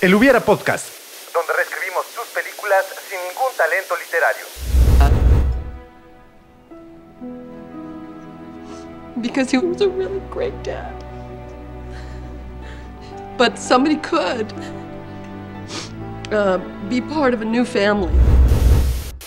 El Hubiera Podcast. donde reescribimos tus películas sin ningún talento literario. because he was a really great dad. But somebody could uh, be part of a new family.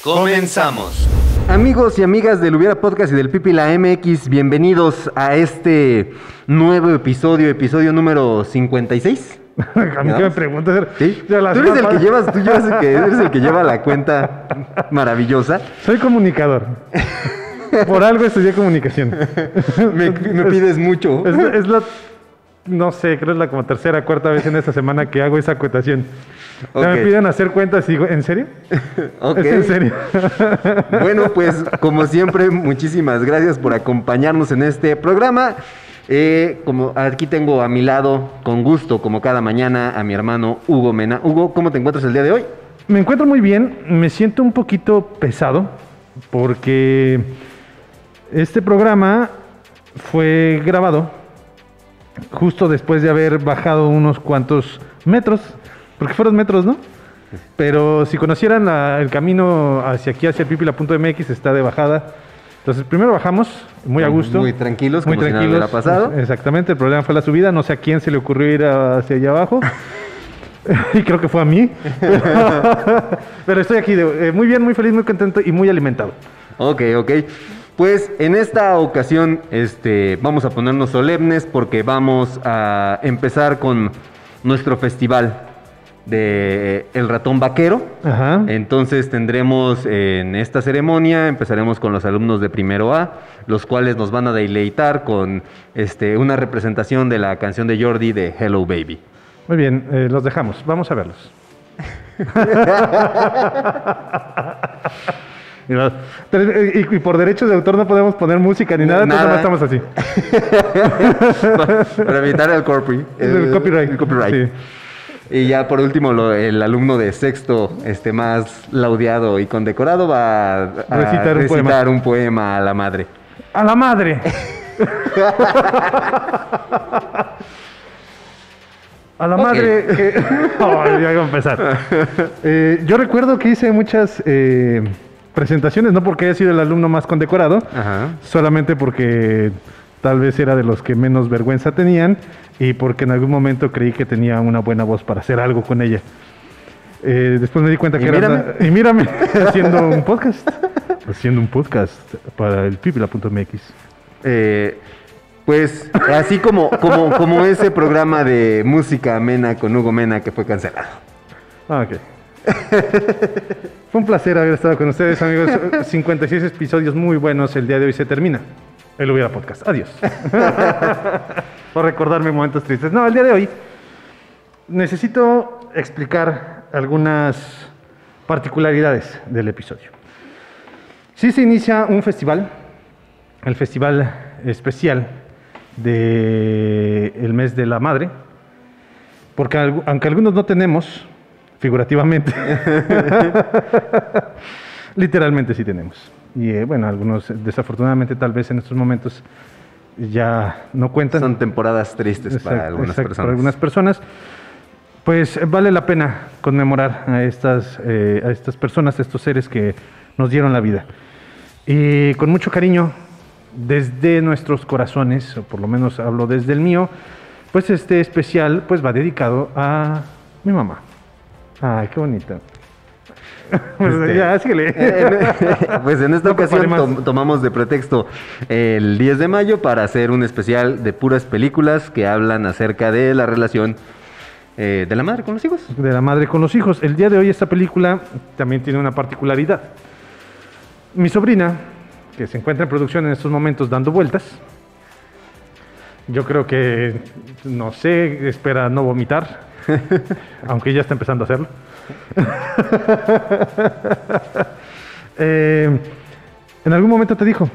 Comenzamos. Amigos y amigas del Hubiera Podcast y del Pipi la MX, bienvenidos a este nuevo episodio, episodio número 56. A mí que me preguntas. Tú eres el que llevas, tú llevas el que, eres el que lleva la cuenta maravillosa. Soy comunicador. Por algo estudié comunicación. Me, me pides mucho. Es, es la. No sé, creo que es la como tercera, cuarta vez en esta semana que hago esa acotación. O sea, Ok. me piden hacer cuentas y digo, ¿en serio? Ok. ¿Es en serio? Bueno, pues como siempre, muchísimas gracias por acompañarnos en este programa. Eh, como aquí tengo a mi lado, con gusto, como cada mañana, a mi hermano Hugo Mena. Hugo, ¿cómo te encuentras el día de hoy? Me encuentro muy bien, me siento un poquito pesado porque este programa fue grabado justo después de haber bajado unos cuantos metros, porque fueron metros, ¿no? Pero si conocieran el camino hacia aquí, hacia pipila.mx, está de bajada. Entonces, primero bajamos, muy a gusto. Muy tranquilos, Muy como si nada tranquilos. pasado. Exactamente, el problema fue la subida. No sé a quién se le ocurrió ir hacia allá abajo. y creo que fue a mí. Pero estoy aquí de- eh, muy bien, muy feliz, muy contento y muy alimentado. Ok, ok. Pues en esta ocasión este, vamos a ponernos solemnes porque vamos a empezar con nuestro festival de El Ratón Vaquero. Ajá. Entonces tendremos en esta ceremonia, empezaremos con los alumnos de primero A, los cuales nos van a deleitar con este, una representación de la canción de Jordi de Hello Baby. Muy bien, eh, los dejamos. Vamos a verlos. Y eh, y, y por derechos de autor no podemos poner música ni nada, entonces Nada. no estamos así. Para evitar el, corpi- El copyright. el copyright. Y ya por último, lo- el alumno de sexto, este más laudeado y condecorado, va a, a Recitar un poema. un poema a la madre. ¡A la madre! A la madre. Ay, ya iba a empezar. Eh, yo recuerdo que hice muchas eh, presentaciones, no porque haya sido el alumno más condecorado, Ajá. solamente porque tal vez era de los que menos vergüenza tenían y porque en algún momento creí que tenía una buena voz para hacer algo con ella. Eh, después me di cuenta Y que era... mírame. Y mírame, haciendo un podcast. Haciendo un podcast para el pipila.mx. Eh, pues así como, como, como ese programa de música amena con Hugo Mena que fue cancelado. Ah, ok. Fue un placer haber estado con ustedes, amigos. 56 episodios muy buenos. El día de hoy se termina. El Hubiera Podcast. Adiós. Por recordarme momentos tristes. No, el día de hoy necesito explicar algunas particularidades del episodio. Sí se inicia un festival, el festival especial del mes de la madre, porque aunque algunos no tenemos, figurativamente, literalmente sí tenemos. Y eh, bueno, algunos desafortunadamente tal vez en estos momentos ya no cuentan. Son temporadas tristes para algunas exacto, personas. para algunas personas. Pues eh, vale la pena conmemorar a estas, eh, a estas personas, a estos seres que nos dieron la vida. Y con mucho cariño, desde nuestros corazones, o por lo menos hablo desde el mío, pues este especial pues va dedicado a mi mamá. Ay, qué bonito. Pues Este, ya, síguele. pues en esta No ocasión tom- tomamos de pretexto el 10 de mayo para hacer un especial de puras películas que hablan acerca de la relación eh, de la madre con los hijos. de la madre con los hijos. El día de hoy esta película también tiene una particularidad. Mi sobrina, que se encuentra en producción en estos momentos dando vueltas, yo creo que, no sé, espera no vomitar, aunque ya está empezando a hacerlo. Eh, en algún momento te dijo,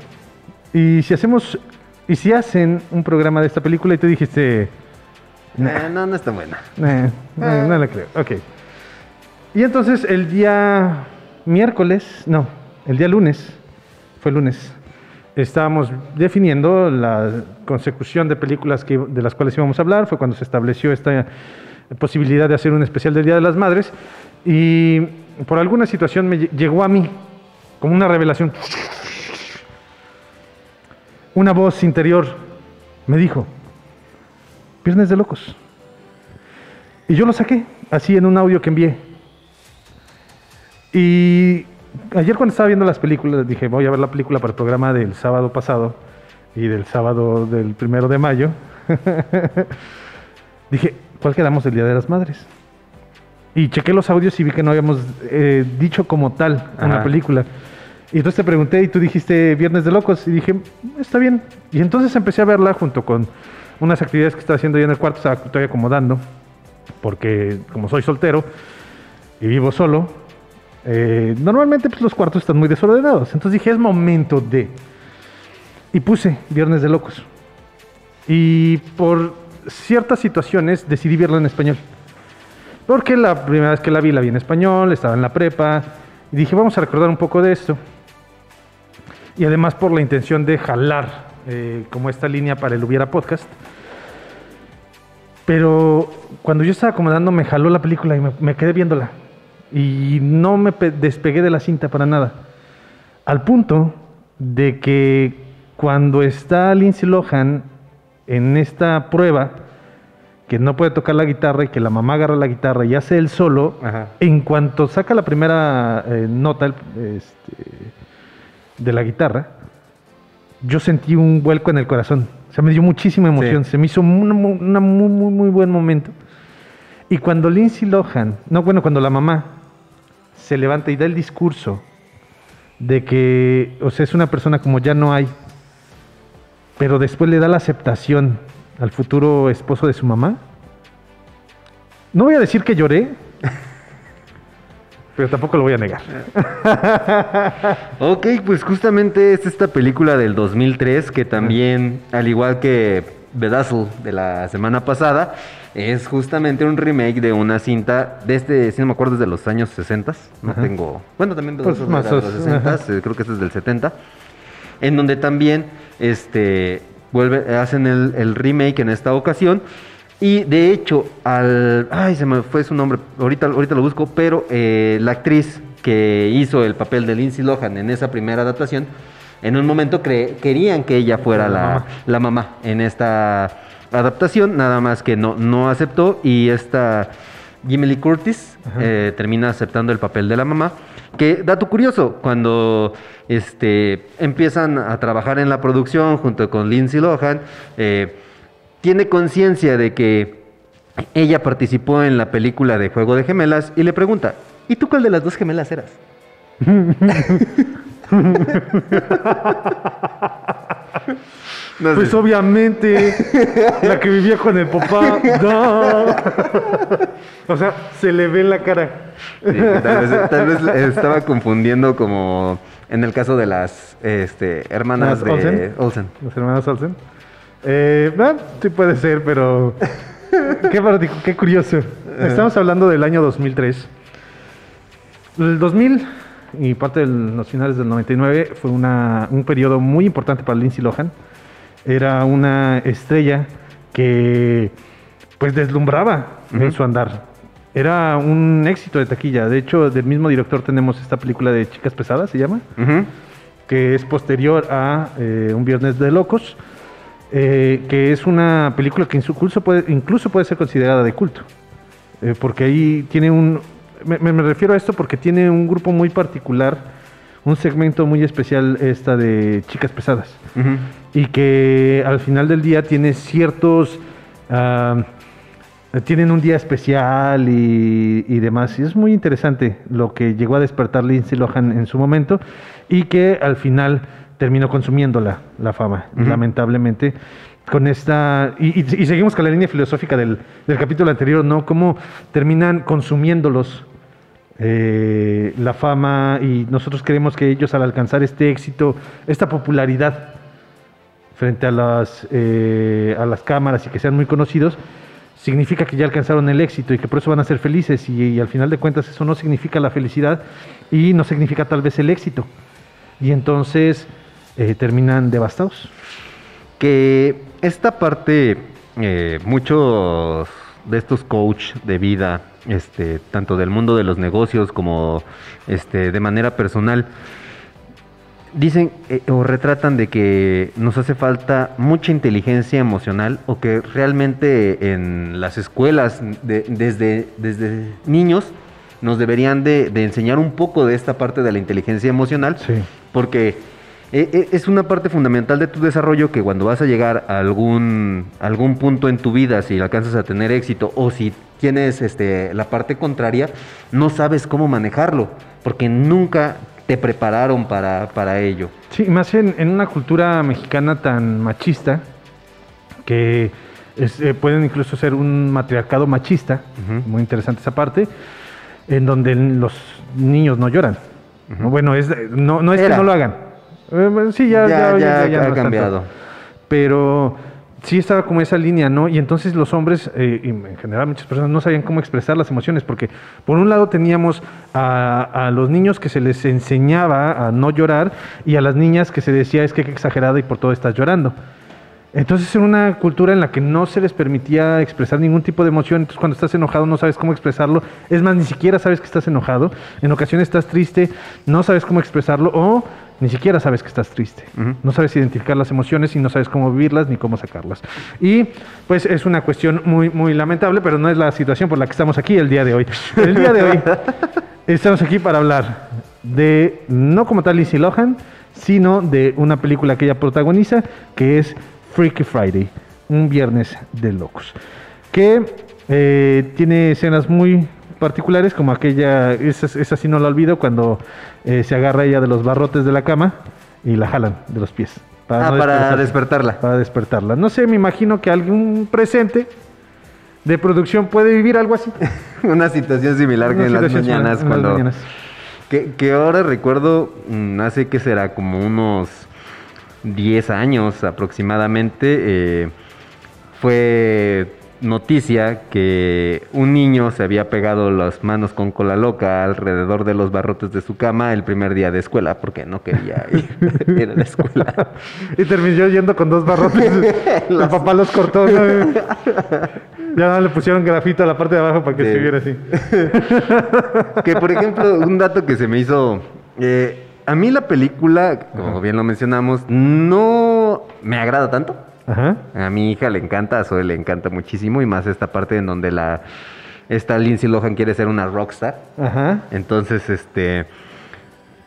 y si hacemos, y si hacen un programa de esta película y tú dijiste, Eh, no, no está buena. eh, no le creo. Ok. Y entonces el día miércoles, no, el día lunes, fue lunes, estábamos definiendo la consecución de películas que, de las cuales íbamos a hablar. Fue cuando se estableció esta posibilidad de hacer un especial del Día de las Madres y por alguna situación me lle- llegó a mí como una revelación. Una voz interior me dijo, Viernes de Locos. Y yo lo saqué, así en un audio que envié. Y ayer cuando estaba viendo las películas, dije, voy a ver la película para el programa del sábado pasado y del sábado del primero de mayo. dije, ¿cuál quedamos del Día de las Madres? Y chequé los audios y vi que no habíamos eh, dicho como tal una Ajá. película. Y entonces te pregunté y tú dijiste Viernes de Locos y dije, está bien. Y entonces empecé a verla junto con unas actividades que estaba haciendo yo en el cuarto, estaba estoy acomodando, porque como soy soltero y vivo solo, eh, normalmente pues, los cuartos están muy desordenados. Entonces dije, es momento de... Y puse Viernes de Locos. Y por ciertas situaciones decidí verla en español. Porque la primera vez que la vi, la vi en español, estaba en la prepa. Y dije, vamos a recordar un poco de esto. Y además por la intención de jalar eh, como esta línea para el Hubiera Podcast. Pero cuando yo estaba acomodando, me jaló la película y me, me quedé viéndola. Y no me pe- despegué de la cinta para nada. Al punto de que cuando está Lindsay Lohan en esta prueba, que no puede tocar la guitarra y que la mamá agarra la guitarra y hace el solo, Ajá. en cuanto saca la primera eh, nota este, de la guitarra, yo sentí un vuelco en el corazón. O sea, me dio muchísima emoción. Sí. Se me hizo un muy, muy, muy buen momento. Y cuando Lindsay Lohan, no, bueno, cuando la mamá se levanta y da el discurso de que, o sea, es una persona como ya no hay, pero después le da la aceptación al futuro esposo de su mamá. No voy a decir que lloré, pero tampoco lo voy a negar. Ok, pues justamente es esta película del 2003 que también, al igual que Bedazzle de la semana pasada, es justamente un remake de una cinta de este, si no me acuerdo, es de los años 60. No Ajá. tengo. Bueno, también Pues Bedazzle era de los 60, ajá. eh, creo que este es del 70. En donde también este, vuelve, hacen el, el remake en esta ocasión. Y de hecho, al. Ay, se me fue su nombre. Ahorita, ahorita lo busco. Pero eh, la actriz que hizo el papel de Lindsay Lohan en esa primera adaptación, en un momento cre- querían que ella fuera La la, mamá. la mamá en esta adaptación. Nada más que no, no aceptó. Y esta Jimmy Lee Curtis eh, termina aceptando el papel de la mamá. Que, dato curioso, cuando este, empiezan a trabajar en la producción junto con Lindsay Lohan, eh, tiene conciencia de que ella participó en la película de Juego de Gemelas y le pregunta, ¿y tú cuál de las dos gemelas eras? No sé. Pues obviamente, la que vivía con el papá. no. O sea, se le ve en la cara. Sí, tal, vez, tal vez estaba confundiendo como en el caso de las este, hermanas ¿Las de Olsen? Olsen. Los hermanos Olsen. Eh, ah, sí puede ser, pero qué, curioso. Estamos hablando del año 2003. El 2000 y parte de los finales del 99 fue una, un periodo muy importante para Lindsay Lohan. Era una estrella que pues deslumbraba en su andar. Era un éxito de taquilla. De hecho, del mismo director tenemos esta película de Chicas Pesadas, se llama que es posterior a eh, Un Viernes de Locos, eh, que es una película que incluso puede, incluso puede ser considerada de culto, eh, porque ahí tiene un... Me refiero a esto porque tiene un grupo muy particular, un segmento muy especial esta de Chicas Pesadas, y que al final del día tiene ciertos... ah, tienen un día especial y, y demás. Y es muy interesante lo que llegó a despertar Lindsay Lohan en su momento y que al final terminó consumiendo la, fama, lamentablemente. Con esta. Y, y- y seguimos con la línea filosófica del, del capítulo anterior, ¿no? Cómo terminan consumiéndolos eh, la fama y nosotros creemos que ellos al alcanzar este éxito, esta popularidad, frente a las, eh, a las cámaras y que sean muy conocidos, significa que ya alcanzaron el éxito y que por eso van a ser felices y, al final de cuentas eso no significa la felicidad y no significa tal vez el éxito. Y entonces eh, terminan devastados. que esta parte, muchos de estos coach de vida, este, tanto del mundo de los negocios como este, de manera personal, dicen eh, o retratan de que nos hace falta mucha inteligencia emocional o que realmente en las escuelas de- desde, desde niños nos deberían de, de enseñar un poco de esta parte de la inteligencia emocional Sí. porque es una parte fundamental de tu desarrollo que cuando vas a llegar a algún, algún punto en tu vida, si alcanzas a tener éxito o si tienes este, la parte contraria, no sabes cómo manejarlo, porque nunca te prepararon para, para ello. Sí, más en, en una cultura mexicana tan machista, que es, eh, pueden incluso ser un matriarcado machista, Ujú. muy interesante esa parte, en donde los niños no lloran. ¿no? Bueno, es, no, no es Era. que no lo hagan. Eh, sí, ya, Ya- ha no es tanto. cambiado. Pero sí estaba como esa línea, ¿no? Y entonces los hombres, eh, y en general muchas personas, no sabían cómo expresar las emociones, porque por un lado teníamos a, a los niños que se les enseñaba a no llorar y a las niñas que se decía es que qué exagerada y por todo estás llorando. Entonces era una cultura en la que no se les permitía expresar ningún tipo de emoción. Entonces cuando estás enojado no sabes cómo expresarlo. Es más, ni siquiera sabes que estás enojado. En ocasiones estás triste, no sabes cómo expresarlo o ni siquiera sabes que estás triste. No sabes identificar las emociones y no sabes cómo vivirlas ni cómo sacarlas. Y pues es una cuestión muy, muy lamentable, pero no es la situación por la que estamos aquí el día de hoy. El día de hoy estamos aquí para hablar de, no como tal Lindsay Lohan, sino de una película que ella protagoniza, que es Freaky Friday, un viernes de locos, que eh, tiene escenas muy particulares, como aquella, esa, esa sí no la olvido, cuando eh, se agarra ella de los barrotes de la cama y la jalan de los pies. Ah, no para despertarla. Para despertarla. No sé, me imagino que algún presente de producción puede vivir algo así. Una situación similar que en las mañanas en las cuando... mañanas. Que, que ahora recuerdo, mm, hace que será como unos 10 años aproximadamente, eh, fue noticia que un niño se había pegado las manos con cola loca alrededor de los barrotes de su cama el primer día de escuela porque no quería ir, ir a la escuela. Y terminó yendo con dos barrotes. El papá los cortó. ¿no? Ya no le pusieron grafito a la parte de abajo para que Sí. se viera así. Que por ejemplo, un dato que se me hizo. eh, a mí la película, como bien lo mencionamos, no me agrada tanto. Ajá. A mi hija le encanta, a Zoe le encanta muchísimo y más esta parte en donde la esta Lindsay Lohan quiere ser una rockstar. Ajá. Entonces, este,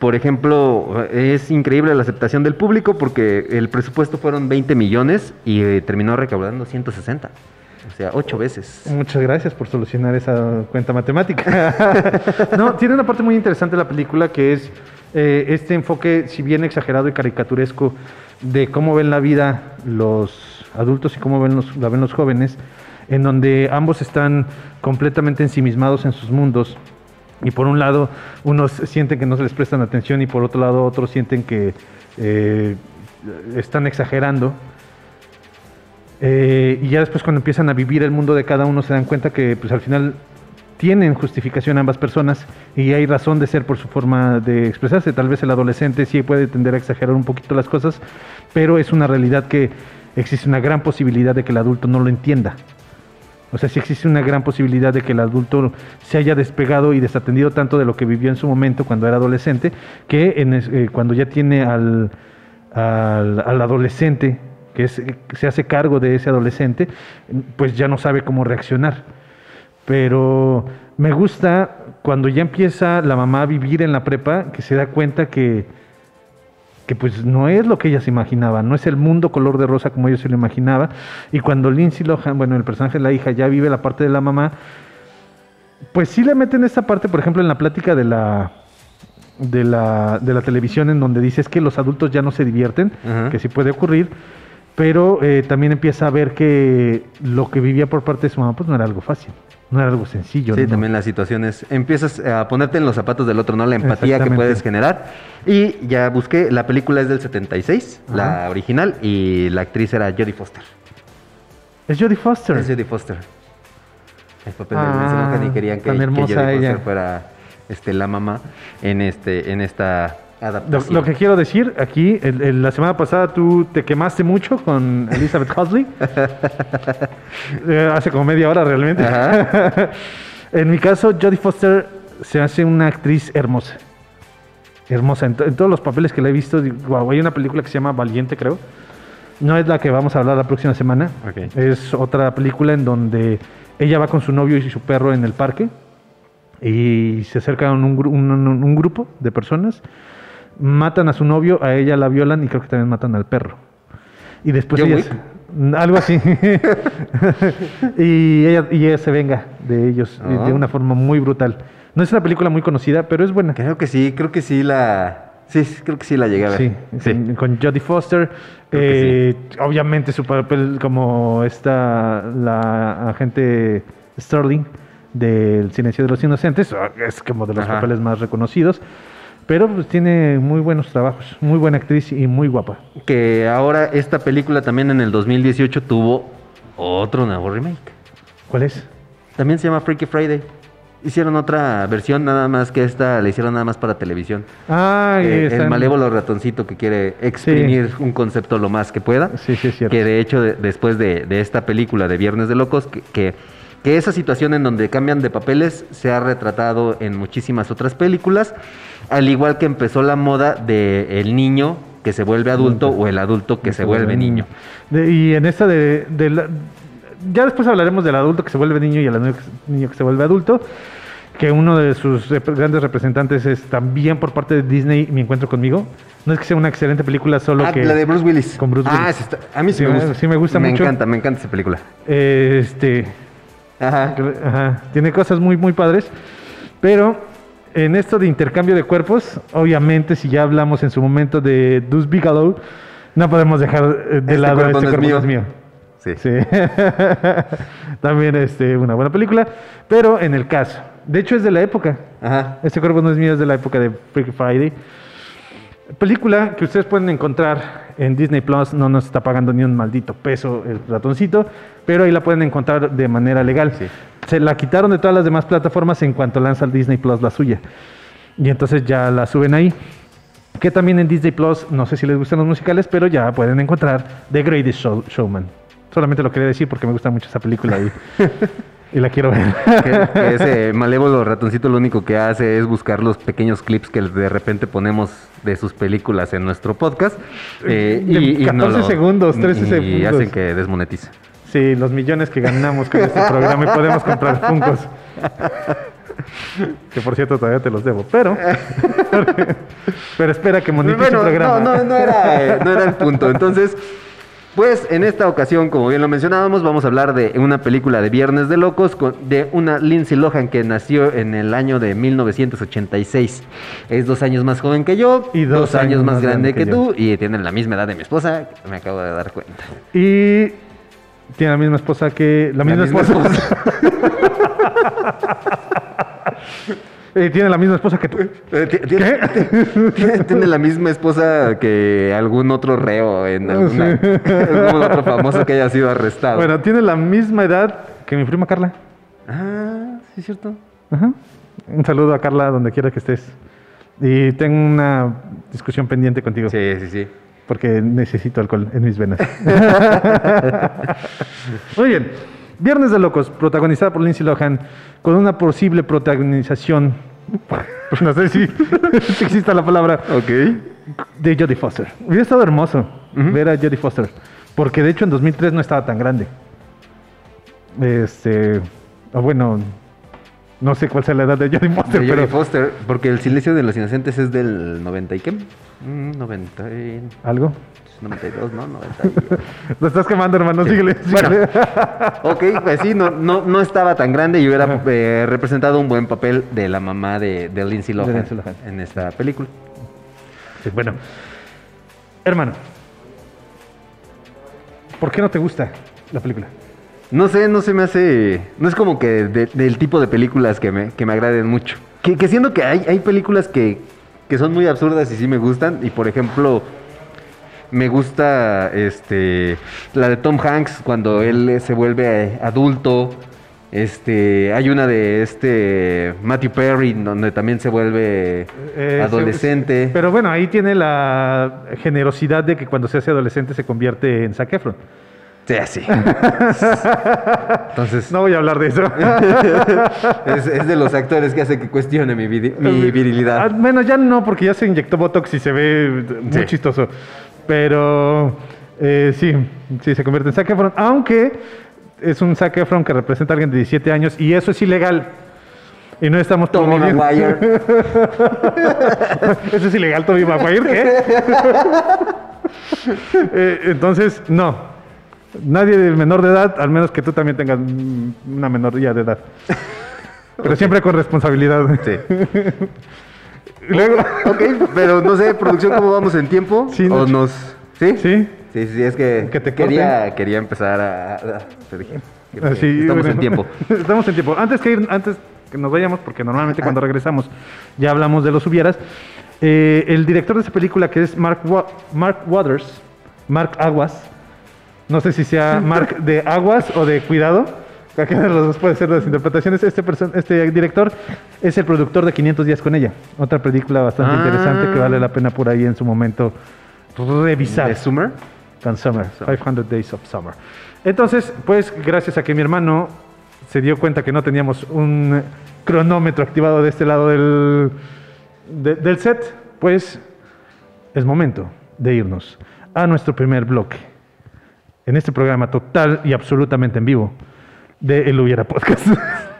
por ejemplo, es increíble la aceptación del público porque el presupuesto fueron 20 millones y eh, terminó recaudando 160. O sea, ocho veces. Muchas gracias por solucionar esa cuenta matemática. no, tiene una parte muy interesante la película que es eh, este enfoque, si bien exagerado y caricaturesco, de cómo ven la vida los adultos y cómo ven los, la ven los jóvenes, en donde ambos están completamente ensimismados en sus mundos. Y por un lado, unos sienten que no se les prestan atención y por otro lado, otros sienten que eh, están exagerando. Eh, y ya después cuando empiezan a vivir el mundo de cada uno se dan cuenta que pues al final tienen justificación ambas personas y hay razón de ser por su forma de expresarse. Tal vez el adolescente sí puede tender a exagerar un poquito las cosas, pero es una realidad que existe una gran posibilidad de que el adulto no lo entienda. O sea, sí existe una gran posibilidad de que el adulto se haya despegado y desatendido tanto de lo que vivió en su momento cuando era adolescente, que eh, cuando ya tiene al, al adolescente, que, es, se hace cargo de ese adolescente, pues ya no sabe cómo reaccionar. Pero me gusta cuando ya empieza la mamá a vivir en la prepa, que se da cuenta que, que pues no es lo que ella se imaginaba, no es el mundo color de rosa como ella se lo imaginaba. Y cuando Lindsay Lohan, bueno, el personaje de la hija ya vive la parte de la mamá, pues sí le meten esta parte, por ejemplo, en la plática de la de la, de la televisión en donde dices que los adultos ya no se divierten, que sí puede ocurrir, pero eh, también empieza a ver que lo que vivía por parte de su mamá pues no era algo fácil, no era algo sencillo. Sí, ¿no? también las situaciones. Empiezas a ponerte en los zapatos del otro, ¿no? La empatía que puedes generar. Y ya busqué, la película es del 76, la original, y la actriz era Jodie Foster. Es Jodie Foster. Es Jodie Foster. El papel de Ah, y querían que, tan que Jodie ella. Foster fuera este, la mamá en, este, en esta Lo, lo que quiero decir aquí, el- el- la semana pasada tú te quemaste mucho con Elizabeth Huxley. Eh, hace como media hora realmente. En mi caso, Jodie Foster se hace una actriz hermosa. Hermosa. En, en todos los papeles que la he visto, digo, guau, hay una película que se llama Valiente, creo. No es la que vamos a hablar la próxima semana. Ok. Es otra película en donde ella va con su novio y su perro en el parque y se acercan un, gru- un- un- un grupo de personas, matan a su novio, a ella la violan y creo que también matan al perro. Y después ella se- algo así. y, ella, y ella se venga de ellos Ah. de una forma muy brutal. No es una película muy conocida, pero es buena. Creo que sí, creo que sí la. Sí, creo que sí la llegué a ver. Sí, Con, con Jodie Foster. Eh, Obviamente su papel como esta, la agente Sterling del Silencio de los Inocentes, ah, es como de los Ajá. papeles más reconocidos. Pero pues, tiene muy buenos trabajos, muy buena actriz y muy guapa. Que ahora esta película también en el 2018 tuvo otro nuevo remake. ¿Cuál es? También se llama Freaky Friday. Hicieron otra versión, nada más que esta la hicieron nada más para televisión. Ah, Eh, el malévolo ratoncito que quiere exprimir un concepto lo más que pueda. Sí, sí, es cierto. Que de hecho, de- después de, de esta película de Viernes de Locos, que, que, que esa situación en donde cambian de papeles se ha retratado en muchísimas otras películas, al igual que empezó la moda de el niño que se vuelve adulto o el adulto que se vuelve niño. De- y en esta de, de la- ya después hablaremos del adulto que se vuelve niño y el niño que- se vuelve adulto. Que uno de sus grandes representantes es también por parte de Disney Mi Encuentro conmigo. No es que sea una excelente película, solo Ah, que. la de Bruce Willis. con Bruce Ah, Willis. sí está- a mí sí, Sí, me gusta. sí me gusta mucho. encanta, me encanta esa película. eh, este. Ajá. Ajá, tiene cosas muy, muy padres. Pero en esto de intercambio de cuerpos, obviamente, si ya hablamos en su momento de Dus Bigelow, no podemos dejar eh, de Este lado cuerpo este no es cuerpo no mío. es mío. Sí. Sí. También este, una buena película. Pero en el caso, de hecho es de la época. Ajá. Este cuerpo no es mío, es de la época de Freaky Friday. Película que ustedes pueden encontrar en Disney Plus, no nos está pagando ni un maldito peso el ratoncito, pero ahí la pueden encontrar de manera legal. Sí. Se la quitaron de todas las demás plataformas en cuanto lanza el Disney Plus la suya. Y entonces ya la suben ahí. Que también en Disney Plus, no sé si les gustan los musicales, pero ya pueden encontrar The Greatest Show- Showman. Solamente lo quería decir porque me gusta mucho esa película y, y la quiero ver. que, que ese malévolo ratoncito lo único que hace es buscar los pequeños clips que de repente ponemos de sus películas en nuestro podcast. eh, De y, y no 14 segundos, 13 y segundos. hacen que desmonetice. Sí, los millones que ganamos con este programa y podemos comprar Funkos. Que por cierto todavía te los debo, pero. pero espera que monetice el Bueno, programa. no, no, no era, eh, no era el punto. Entonces, pues en esta ocasión, como bien lo mencionábamos, vamos a hablar de una película de Viernes de Locos con- de una Lindsay Lohan que nació en el año de 1986. Es dos años más joven que yo, Y dos años más grande que, tú y tienen la misma edad de mi esposa, me acabo de dar cuenta. Y tiene la misma esposa que. La misma, misma esposa. Eh, tiene la misma esposa que tú. Eh, ti- Tiene, tiene- tiene la misma esposa que algún otro reo en alguna, algún otro famoso que haya sido arrestado. Bueno, tiene la misma edad que mi prima Carla. Ah, sí es cierto. Ajá. Un saludo a Carla donde quiera que estés. Y tengo una discusión pendiente contigo. Sí, sí, sí. Porque necesito alcohol en mis venas. Muy bien. Viernes de Locos, protagonizada por Lindsay Lohan, con una posible protagonización, no sé si, si existe la palabra, Ok. de Jodie Foster. Hubiera estado hermoso ver a Jodie Foster, porque de hecho en 2003 no estaba tan grande. Este, o bueno, no sé cuál sea la edad de Jodie Foster, De pero Foster, porque el silencio de los inocentes es del 90 y qué? Mm, 90 y... algo. 92, ¿no? 90 y... Lo estás quemando, hermano. Síguele. Bueno. Ok, pues sí, no, no, no estaba tan grande y hubiera eh, representado un buen papel de la mamá de, de Lindsay Lohan, Lindsay Lohan. en esta película. Sí, bueno, hermano, ¿por qué no te gusta la película? No sé, no se me hace. No es como que de- del tipo de películas que me, que me agraden mucho. Que, que siendo que hay, hay películas que, que son muy absurdas y sí me gustan. Y por ejemplo, me gusta este la de Tom Hanks cuando él eh, se vuelve adulto Este, hay una de este Matthew Perry donde también se vuelve Eh, adolescente. pero bueno, ahí tiene la generosidad de que cuando se hace adolescente se convierte en Zac Efron. Sí, así. Entonces, No voy a hablar de eso. es, es de los actores que hace que cuestione mi, mi Ah, virilidad. bueno, ya no, porque ya se inyectó Botox y se ve muy Sí. chistoso. Pero eh, sí, sí, se convierte en Zac Efron. Aunque es un Zac Efron que representa a alguien de 17 años y eso es ilegal. Y no estamos Tommy Maguire. Eso es ilegal, Tommy Maguire, ¿qué? Eh, entonces, no. Nadie del menor de edad, al menos que tú también tengas una menoría de edad. Pero siempre con responsabilidad. Sí. Luego, Ok, pero no sé, producción, ¿cómo vamos en tiempo? Sí, ¿O no- nos... ¿Sí? sí. Sí, sí, es que, Que te quería, quería empezar a... a- te dije que- Así, estamos bueno. en tiempo. Estamos en tiempo. Antes que ir, antes que nos vayamos, porque normalmente cuando regresamos ya hablamos de los hubieras. eh, el director de esa película que es Mark, Wa- Mark Waters, Mark Aguas, no sé si sea Mark de Aguas o de Cuidado, cualquiera de los dos puede ser las interpretaciones. Este, este director es el productor de 500 días con ella, otra película bastante Ah. interesante que vale la pena por ahí en su momento revisar. ¿De Summer? Con Summer, 500 Days of Summer. Entonces, pues gracias a que mi hermano se dio cuenta que no teníamos un cronómetro activado de este lado del, de- del set, pues es momento de irnos a nuestro primer bloque. En este programa total y absolutamente en vivo de El Hubiera Podcast.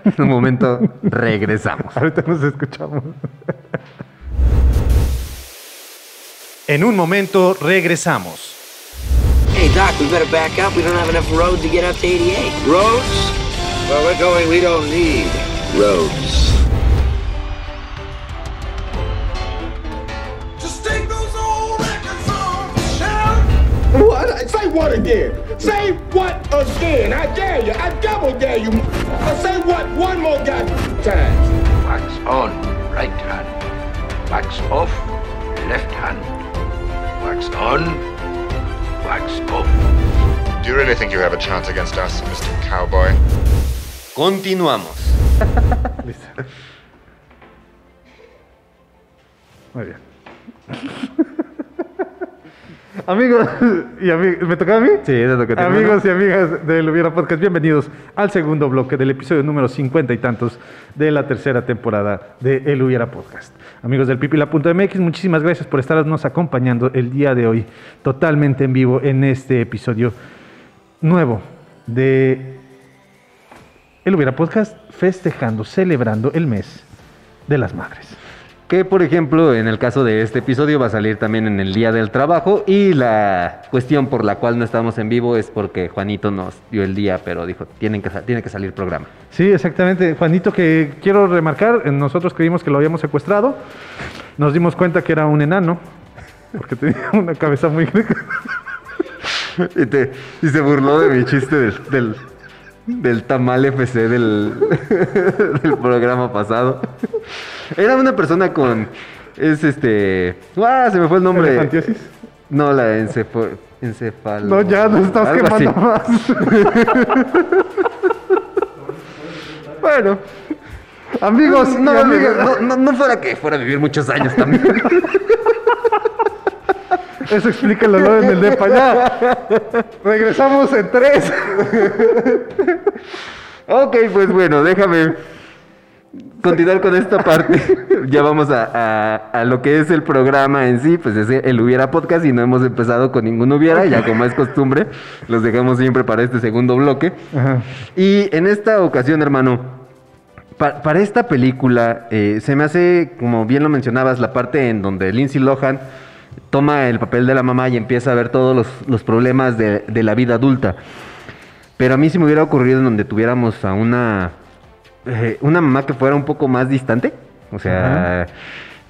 En un momento regresamos. Ahorita nos escuchamos. En un momento regresamos. Hey, Doc, we better back up. We don't have enough road to get up to 88. Roads? Where we're going, we don't need roads. What? Say what again? Say what again? I dare you. I double dare you. Uh, say what one more goddamn time. Wax on, right hand. Wax off, left hand. Wax on, wax off. Do you really think you have a chance against us, Mr. Cowboy? Continuamos. Listo. Muy bien. Amigos y amigas, ¿me tocaba a mí? Sí, es lo que te Amigos y amigas del Hubiera Podcast, bienvenidos al segundo bloque del episodio número 50 y tantos de la tercera temporada de El Hubiera Podcast. Amigos del pipila.mx, muchísimas gracias por estarnos acompañando el día de hoy, totalmente en vivo en este episodio nuevo de El Hubiera Podcast, festejando, celebrando el mes de las madres. Que, por ejemplo, en el caso de este episodio va a salir también en el Día del Trabajo y la cuestión por la cual no estamos en vivo es porque Juanito nos dio el día, pero dijo, tienen que, tiene que salir programa. Sí, exactamente. Juanito, que quiero remarcar, nosotros creímos que lo habíamos secuestrado, nos dimos cuenta que era un enano, porque tenía una cabeza muy... Y, te- y se burló de mi chiste del, del, del tamal FC del, del programa pasado. Era una persona con... Es este... ¡Ah! Se me fue el nombre. ¿Elefantiosis? No, la encefo, encefalo... No, ya algo así. quemando más. Bueno. Amigos, No, no, no, no, no fuera que fuera a vivir muchos años también. eso explícalo ¿no? en el depa. Ya. Regresamos en tres. ok, pues bueno, déjame continuar con esta parte. ya vamos a, a- a lo que es el programa en sí, pues es el Hubiera Podcast y no hemos empezado con ningún Hubiera, ya como es costumbre, los dejamos siempre para este segundo bloque. Ajá. Y en esta ocasión, hermano, pa- para esta película eh, se me hace, como bien lo mencionabas, la parte en donde Lindsay Lohan toma el papel de la mamá y empieza a ver todos los, los problemas de, de la vida adulta. Pero a mí se me hubiera ocurrido en donde tuviéramos a una, eh, una mamá que fuera un poco más distante. O sea,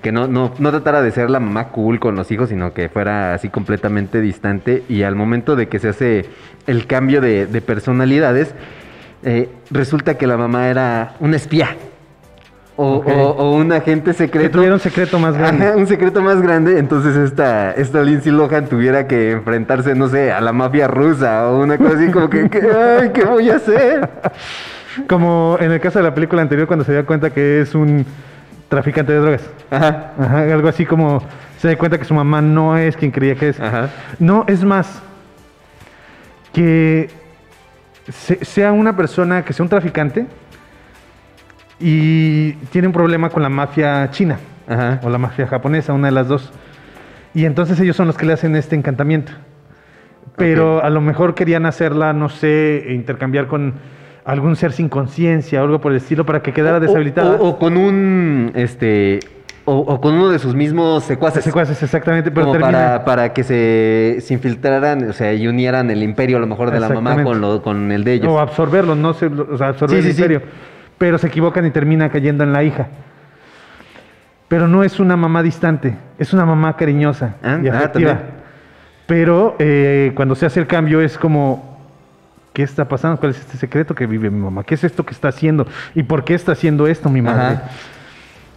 que no, no, no tratara de ser la mamá cool con los hijos, sino que fuera así completamente distante. Y al momento de que se hace el cambio de, de personalidades, eh, resulta que la mamá era una espía. O, Ok. o- o un agente Que secreto. tuviera un secreto más grande. Ajá, un secreto más grande. Entonces esta, esta Lindsay Lohan tuviera que enfrentarse, no sé, a la mafia rusa o una cosa así como que, que, ay, ¿qué voy a hacer? Como en el caso de la película anterior cuando se dio cuenta que es un traficante de drogas. Ajá. Ajá, algo así como se da cuenta que su mamá no es quien creía que es. Ajá. No, es más, que se- sea una persona, que sea un traficante y tiene un problema con la mafia china Ajá. o la mafia japonesa, una de las dos. Y entonces ellos son los que le hacen este encantamiento. Pero a lo mejor querían hacerla, no sé, intercambiar con algún ser sin conciencia o algo por el estilo para que quedara O- deshabilitada. O, o con un, este, o, o con uno de sus mismos secuaces. Secuaces, exactamente, pero como para, para que se, se infiltraran, o sea, y unieran el imperio a lo mejor de la mamá con, lo, con el de ellos. O absorberlo, no sé, o sea, absorber Sí, el sí, sí. Pero se equivocan y termina cayendo en la hija. Pero no es una mamá distante, es una mamá cariñosa Ah, y ah, afectiva. Pero eh, cuando se hace el cambio es como, ¿qué está pasando? ¿Cuál es este secreto que vive mi mamá? ¿Qué es esto que está haciendo? ¿Y por qué está haciendo esto mi madre? Ajá.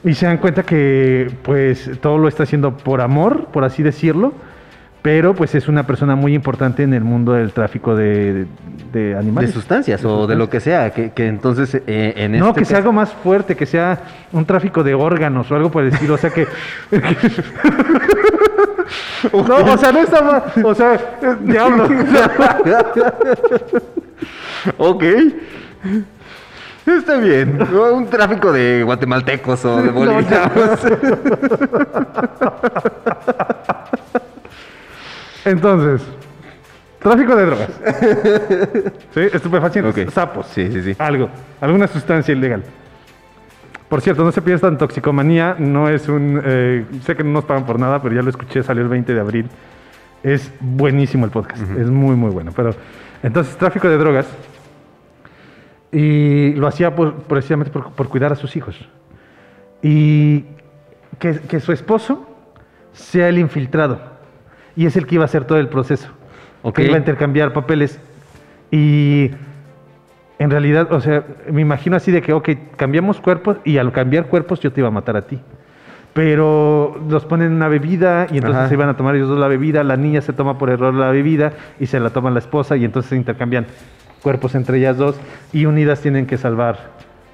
Y se dan cuenta que pues todo lo está haciendo por amor, por así decirlo, pero pues es una persona muy importante en el mundo del tráfico de, de de animales. sustancias o de lo que sea, que, que entonces eh, en No, este que sea algo más fuerte, que sea un tráfico de órganos o algo por el estilo. O sea que. no, o sea, no está mal. O sea, diablo. ok. Está bien. No, Un tráfico de guatemaltecos o de bolivianos. Entonces, tráfico de drogas. ¿Sí? Estupefacientes, Ok. sapos. Sí, sí, sí. Algo, alguna sustancia ilegal. Por cierto, no se pierdan Toxicomanía, no es un... eh, sé que no nos pagan por nada, pero ya lo escuché, salió el 20 de abril. Es buenísimo el podcast, es muy, muy bueno. Pero entonces, tráfico de drogas. Y lo hacía por- precisamente por, por cuidar a sus hijos. Y que, que su esposo sea el infiltrado. Y es el que iba a hacer todo el proceso. Ok. Que iba a intercambiar papeles. Y en realidad, o sea, me imagino así de que, ok, cambiamos cuerpos y al cambiar cuerpos yo te iba a matar a ti. Pero los ponen en una bebida y entonces Ajá. se iban a tomar ellos dos la bebida, la niña se toma por error la bebida y se la toma la esposa y entonces se intercambian cuerpos entre ellas dos y unidas tienen que salvar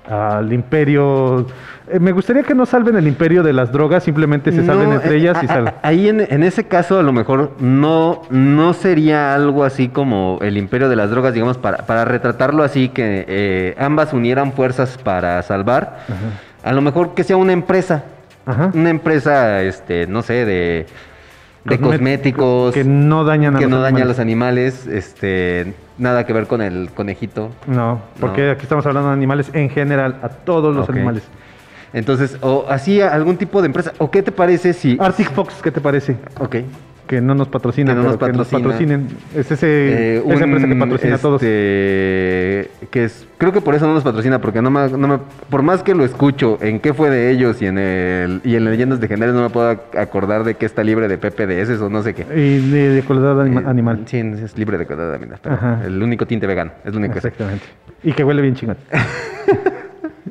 al imperio. Eh, me gustaría que no salven el imperio de las drogas, simplemente se salven No, entre eh, ellas a- y salven. Ahí en, en ese caso a lo mejor no, no sería algo así como el imperio de las drogas, digamos, para, para retratarlo así, que eh, ambas unieran fuerzas para salvar. A lo mejor que sea una empresa, Ajá. una empresa, este, no sé, de, de cosméticos. que no dañan a que los no daña a animales. los animales, este, nada que ver con el conejito. No, porque No. aquí estamos hablando de animales en general, a todos los animales. Entonces, o así algún tipo de empresa. ¿O qué te parece si... Arctic Fox, ¿qué te parece? Ok. Que no nos patrocinan, Que no nos pero que nos patrocina. patrocinen. Es ese, Eh, esa un, empresa que patrocina a todos. este, Que es, creo que por eso no nos patrocina, porque no me, no me- por más que lo escucho en qué fue de ellos y en el y en leyendas legendarias no me puedo ac- acordar de que está libre de PPDS o no sé qué. Y de, de crueldad anima- Eh, animal. Sí, es libre de crueldad animal, pero el único tinte vegano, es lo único que. Exactamente. Y que huele bien chingón.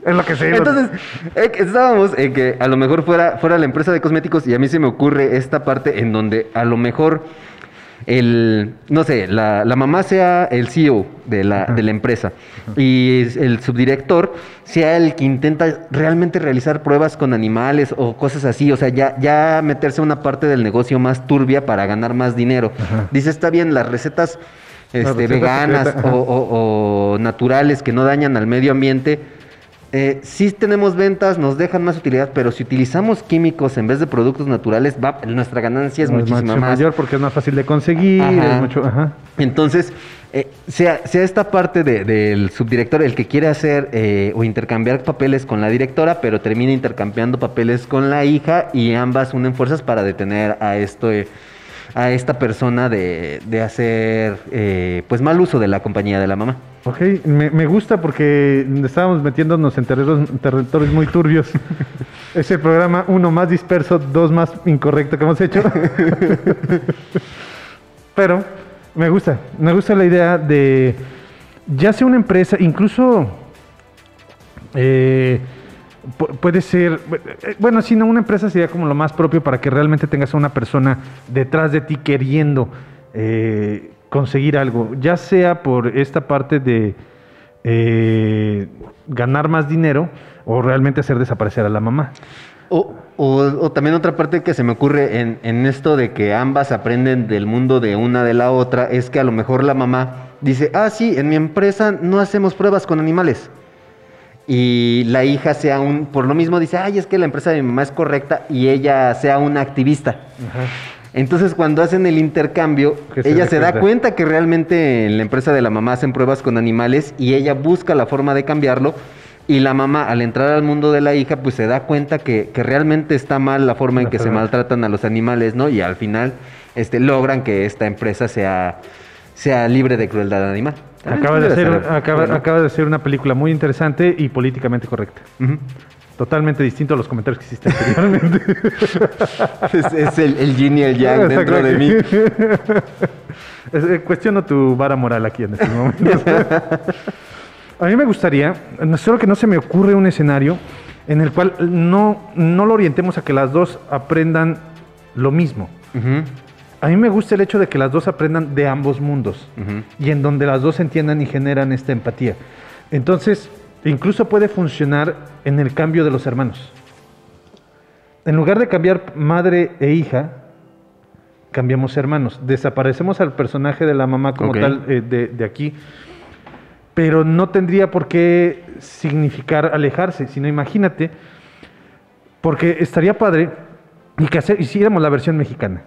es lo que sé. Entonces, eh, estábamos en que a lo mejor fuera, fuera la empresa de cosméticos y a mí se me ocurre esta parte en donde a lo mejor el, no sé, la, la mamá sea el CEO de la, de la empresa y el subdirector sea el que intenta realmente realizar pruebas con animales o cosas así, o sea, ya, ya meterse a una parte del negocio más turbia para ganar más dinero. Dice, está bien, las recetas este, veganas o naturales que no dañan al medio ambiente, eh, sí tenemos ventas, nos dejan más utilidad, pero si utilizamos químicos en vez de productos naturales, va, nuestra ganancia es No, muchísima mucho más. mayor porque es más fácil de conseguir. Ajá. es mucho, ajá. Entonces, eh, sea, sea esta parte de- del subdirector el que quiere hacer eh, o intercambiar papeles con la directora, pero termina intercambiando papeles con la hija y ambas unen fuerzas para detener a esto. A esta persona de, de hacer eh, pues mal uso de la compañía de la mamá. Ok, me, me gusta porque estábamos metiéndonos en territorios, territorios muy turbios. es el programa uno más disperso, dos más incorrecto que hemos hecho. Pero me gusta, me gusta la idea de ya sea una empresa, incluso eh, puede ser, eh, bueno, si no, una empresa sería como lo más propio para que realmente tengas a una persona detrás de ti queriendo eh, conseguir algo, ya sea por esta parte de eh, ganar más dinero o realmente hacer desaparecer a la mamá. O, también otra parte que se me ocurre en, en esto de que ambas aprenden del mundo de una de la otra es que a lo mejor la mamá dice, ah, sí, en mi empresa no hacemos pruebas con animales. Y la hija sea un, por lo mismo dice, ay, es que la empresa de mi mamá es correcta y ella sea una activista. Entonces cuando hacen el intercambio, Que ella se da cuenta. que realmente en la empresa de la mamá hacen pruebas con animales y ella busca la forma de cambiarlo. Y la mamá, al entrar al mundo de la hija, pues se da cuenta que, que realmente está mal la forma en La que se maltratan a los animales, ¿no? Y al final este, logran que esta empresa sea, sea libre de crueldad animal. Acaba de, hacer, ser acaba, bueno. acaba de hacer una película muy interesante y políticamente correcta. Totalmente distinto a los comentarios que hiciste anteriormente. es, es el, el yin y el yang dentro de mí. Eh, Cuestiono tu vara moral aquí en estos momentos. A mí me gustaría, solo que no se me ocurre un escenario en el cual no, no lo orientemos a que las dos aprendan lo mismo. A mí me gusta el hecho de que las dos aprendan de ambos mundos y en donde las dos entiendan y generan esta empatía. Entonces, incluso puede funcionar en el cambio de los hermanos. En lugar de cambiar madre e hija, cambiamos hermanos. Desaparecemos al personaje de la mamá como tal eh, de, de aquí, pero no tendría por qué significar alejarse, sino imagínate, porque estaría padre y que hacer, hiciéramos la versión mexicana.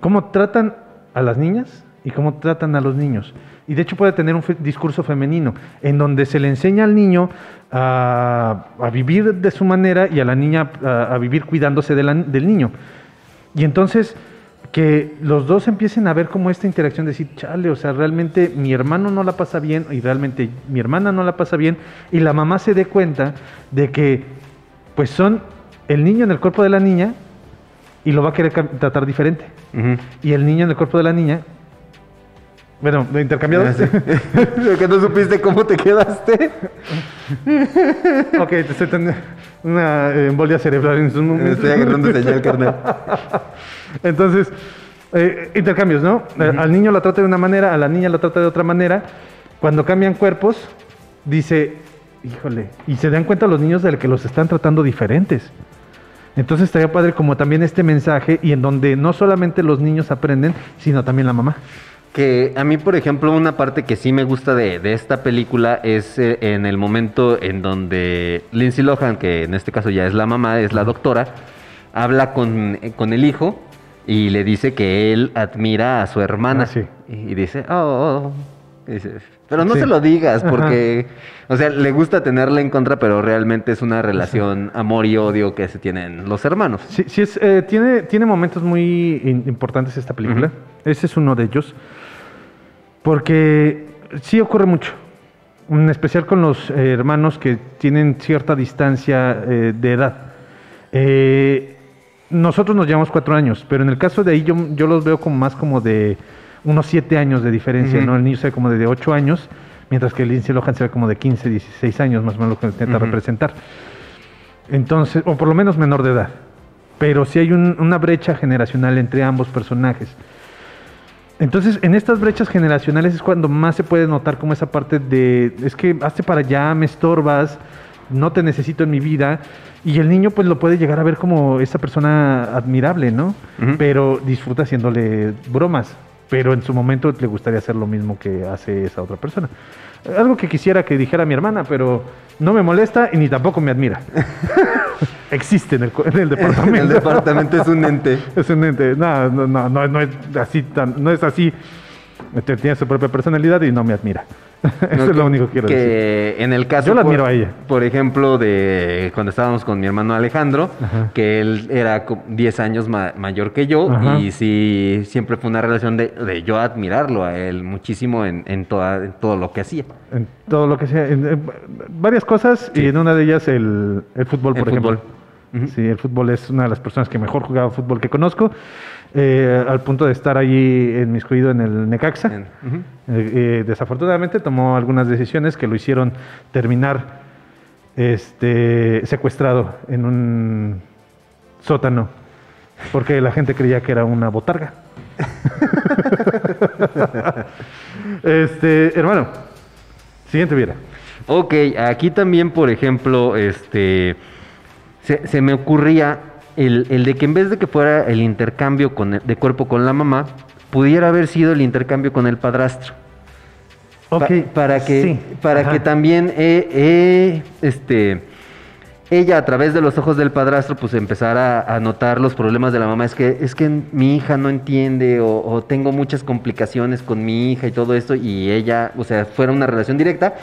Cómo tratan a las niñas y cómo tratan a los niños. Y de hecho puede tener un discurso femenino, en donde se le enseña al niño a, vivir de su manera y a la niña a, vivir cuidándose del niño. Y entonces que los dos empiecen a ver como esta interacción, de decir, chale, o sea, realmente mi hermano no la pasa bien y realmente mi hermana no la pasa bien, y la mamá se dé cuenta de que pues son el niño en el cuerpo de la niña y lo va a querer tratar diferente. Y el niño en el cuerpo de la niña, bueno, ¿lo intercambiado? Ah, sí. que no supiste cómo te quedaste. ok, te estoy teniendo una embolia cerebral en su Me estoy agarrando señal, carnal. Entonces, eh, intercambios, ¿no? Eh, Al niño lo trata de una manera, a la niña lo trata de otra manera. Cuando cambian cuerpos, dice, híjole, y se dan cuenta los niños de que los están tratando diferentes. Entonces estaría padre como también este mensaje y en donde no solamente los niños aprenden, sino también la mamá. Que a mí, por ejemplo, una parte que sí me gusta de, de esta película es eh, en el momento en donde Lindsay Lohan, que en este caso ya es la mamá, es la doctora, habla con, eh, con el hijo y le dice que él admira a su hermana. Ah, sí. Y dice, oh, oh". Y dice, pero no Sí. se lo digas Ajá. porque, o sea, le gusta tenerla en contra, pero realmente es una relación amor y odio que se tienen los hermanos. Sí, sí es, eh, tiene, tiene momentos muy in- importantes esta película. Ese es uno de ellos. Porque sí ocurre mucho. En especial con los eh, hermanos que tienen cierta distancia eh, de edad. Eh, nosotros nos llevamos cuatro años, pero en el caso de ahí yo, yo los veo como más como de unos siete años de diferencia. ¿no? El niño se ve como de ocho años, mientras que el Lindsay Lohan se ve como de 15, 16 años, más o menos lo que intenta representar. Entonces, o por lo menos menor de edad. Pero sí hay un- una brecha generacional entre ambos personajes. Entonces, en estas brechas generacionales es cuando más se puede notar como esa parte de, es que hazte para allá, me estorbas, no te necesito en mi vida. Y el niño pues lo puede llegar a ver como esa persona admirable, ¿no? Pero disfruta haciéndole bromas. Pero en su momento le gustaría hacer lo mismo que hace esa otra persona. Algo que quisiera que dijera mi hermana, pero no me molesta y ni tampoco me admira. Existe en el, en el departamento. el departamento es un ente. Es un ente. No, no, no, no, no es así tan, no es así. Tiene su propia personalidad y no me admira. Eso No, es lo único que quiero decir. que en el caso Yo la por- admiro a ella. por ejemplo de cuando estábamos con mi hermano Alejandro Ajá. que él era co- 10 años ma- mayor que yo Ajá. y sí siempre fue una relación de, de yo admirarlo a él muchísimo en, en, toda- en todo lo que hacía En todo lo que sea. en- en varias cosas y en una de ellas el, el fútbol, El por fútbol. ejemplo. Sí, el fútbol es una de las personas que mejor jugaba fútbol que conozco. Eh, al punto de estar allí inmiscuido en el Necaxa. Eh, eh, desafortunadamente tomó algunas decisiones que lo hicieron terminar este, secuestrado en un sótano porque la gente creía que era una botarga. este, hermano, Siguiente viera. Ok, aquí también, por ejemplo, este se, se me ocurría el, el de que en vez de que fuera el intercambio con el- de cuerpo con la mamá, pudiera haber sido el intercambio con el padrastro. Pa- Ok, para que, sí, para ajá. que también eh, eh, este, ella a través de los ojos del padrastro pues empezara a notar los problemas de la mamá. Es que, es que mi hija no entiende o, o tengo muchas complicaciones con mi hija y todo esto y ella, o sea, fuera una relación directa.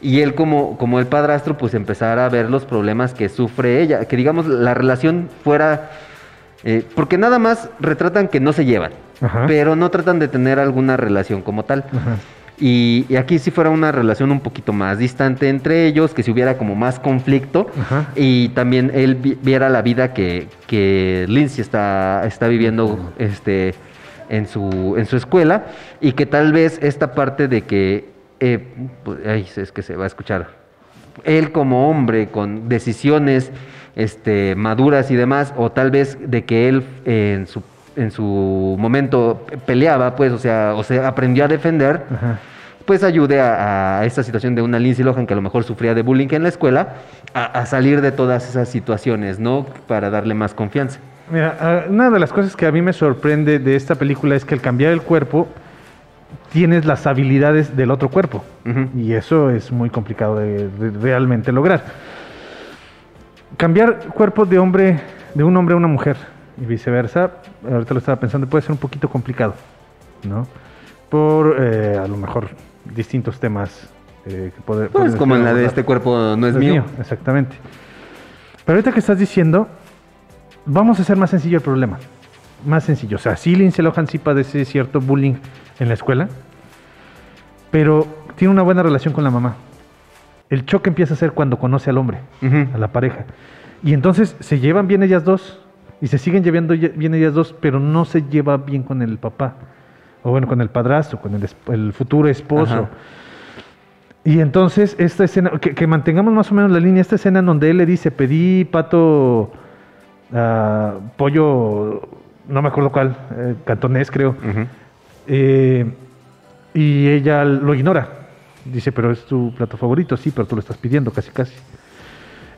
Y él como, como el padrastro pues empezara a ver los problemas que sufre ella. Que digamos la relación fuera... eh, porque nada más retratan que no se llevan, Ajá. pero no tratan de tener alguna relación como tal. Ajá. Y, y aquí sí fuera una relación un poquito más distante entre ellos, que si hubiera como más conflicto Ajá. y también él vi- viera la vida que, que Lindsay está, está viviendo este, en, su, en su escuela y que tal vez esta parte de que, eh, pues, ay, es que se va a escuchar, él como hombre con decisiones este, maduras y demás, o tal vez de que él eh, en su en su momento peleaba, pues, o sea, o sea, aprendió a defender, Ajá. pues ayude a, a esta situación de una Lindsay Lohan que a lo mejor sufría de bullying en la escuela, a, a salir de todas esas situaciones, ¿no? Para darle más confianza. Mira, ah, una de las cosas que a mí me sorprende de esta película es que al cambiar el cuerpo tienes las habilidades del otro cuerpo. Y eso es muy complicado de, de realmente lograr. Cambiar cuerpo de hombre, de un hombre a una mujer y viceversa, ahorita lo estaba pensando, puede ser un poquito complicado, ¿no? Por eh, a lo mejor distintos temas eh, que puede, Pues como en la de este cuerpo no es, Es mío. Exactamente. Pero ahorita que estás diciendo, vamos a hacer más sencillo el problema. Más sencillo. O sea, sí Lindsay Lohan sí padece cierto bullying en la escuela, pero tiene una buena relación con la mamá. El choque empieza a ser cuando conoce al hombre, a la pareja. Y entonces se llevan bien ellas dos y se siguen llevando bien ellas dos, pero no se lleva bien con el papá. O bueno, con el padrastro, con el, futuro esposo. Ajá. Y entonces, esta escena, que, que mantengamos más o menos la línea, esta escena en donde él le dice, pedí pato, ah, pollo, no me acuerdo cuál, eh, cantonés creo, eh, y ella lo ignora. Dice, pero es tu plato favorito, sí, pero tú lo estás pidiendo casi casi.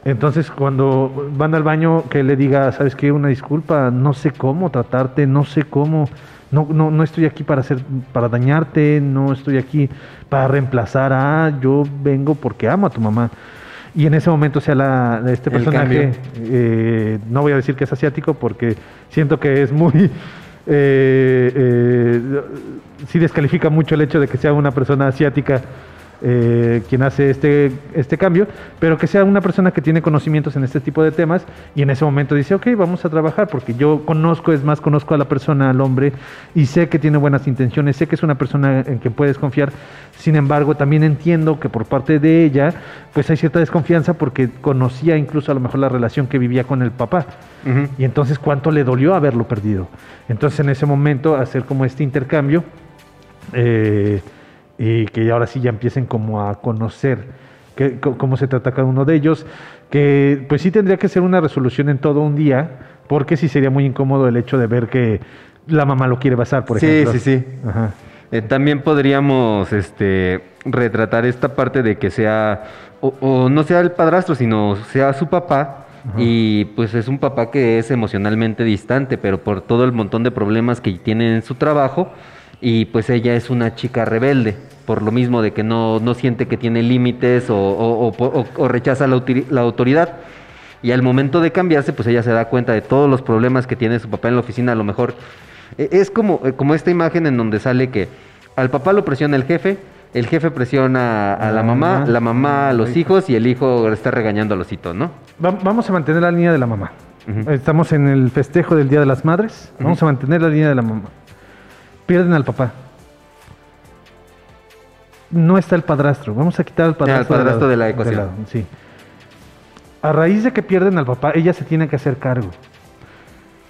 Entonces, cuando van al baño, que le diga, ¿sabes qué? Una disculpa, no sé cómo tratarte, no sé cómo, no, no, no estoy aquí para hacer, para dañarte, no estoy aquí para reemplazar a, yo vengo porque amo a tu mamá. Y en ese momento, sea, la, este personaje, eh, no voy a decir que es asiático porque siento que es muy... eh, eh, sí descalifica mucho el hecho de que sea una persona asiática eh, quien hace este, este cambio, pero que sea una persona que tiene conocimientos en este tipo de temas y en ese momento dice, ok, vamos a trabajar porque yo conozco, es más, conozco a la persona, al hombre, y sé que tiene buenas intenciones, sé que es una persona en quien puedes confiar, sin embargo, también entiendo que por parte de ella, pues hay cierta desconfianza porque conocía incluso a lo mejor la relación que vivía con el papá. Ujú. Y entonces, ¿cuánto le dolió haberlo perdido? Entonces, en ese momento, hacer como este intercambio eh, y que ahora sí ya empiecen como a conocer cómo se trata cada uno de ellos, que pues sí tendría que ser una resolución en todo un día, porque sí sería muy incómodo el hecho de ver que la mamá lo quiere basar, por Sí, ejemplo. sí, sí. Ajá. Eh, también podríamos este, retratar esta parte de que sea, o, o no sea el padrastro, sino sea su papá. Y pues es un papá que es emocionalmente distante, pero por todo el montón de problemas que tiene en su trabajo. Y pues ella es una chica rebelde, por lo mismo de que no, no siente que tiene límites o, o- o- o- o rechaza la, autori- la autoridad. Y al momento de cambiarse, pues ella se da cuenta de todos los problemas que tiene su papá en la oficina. A lo mejor e- es como, eh, como esta imagen en donde sale que al papá lo presiona el jefe, el jefe presiona a la La mamá, mamá. la mamá a los Hijo. hijos y el hijo está regañando a los hitos, ¿no? Va- Vamos a mantener la línea de la mamá. Estamos en el festejo del Día de las Madres. Vamos a mantener la línea de la mamá. Pierden al papá. No está el padrastro. Vamos a quitar al padrastro, al padrastro de la ecuación. sí. A raíz de que pierden al papá, ella se tiene que hacer cargo.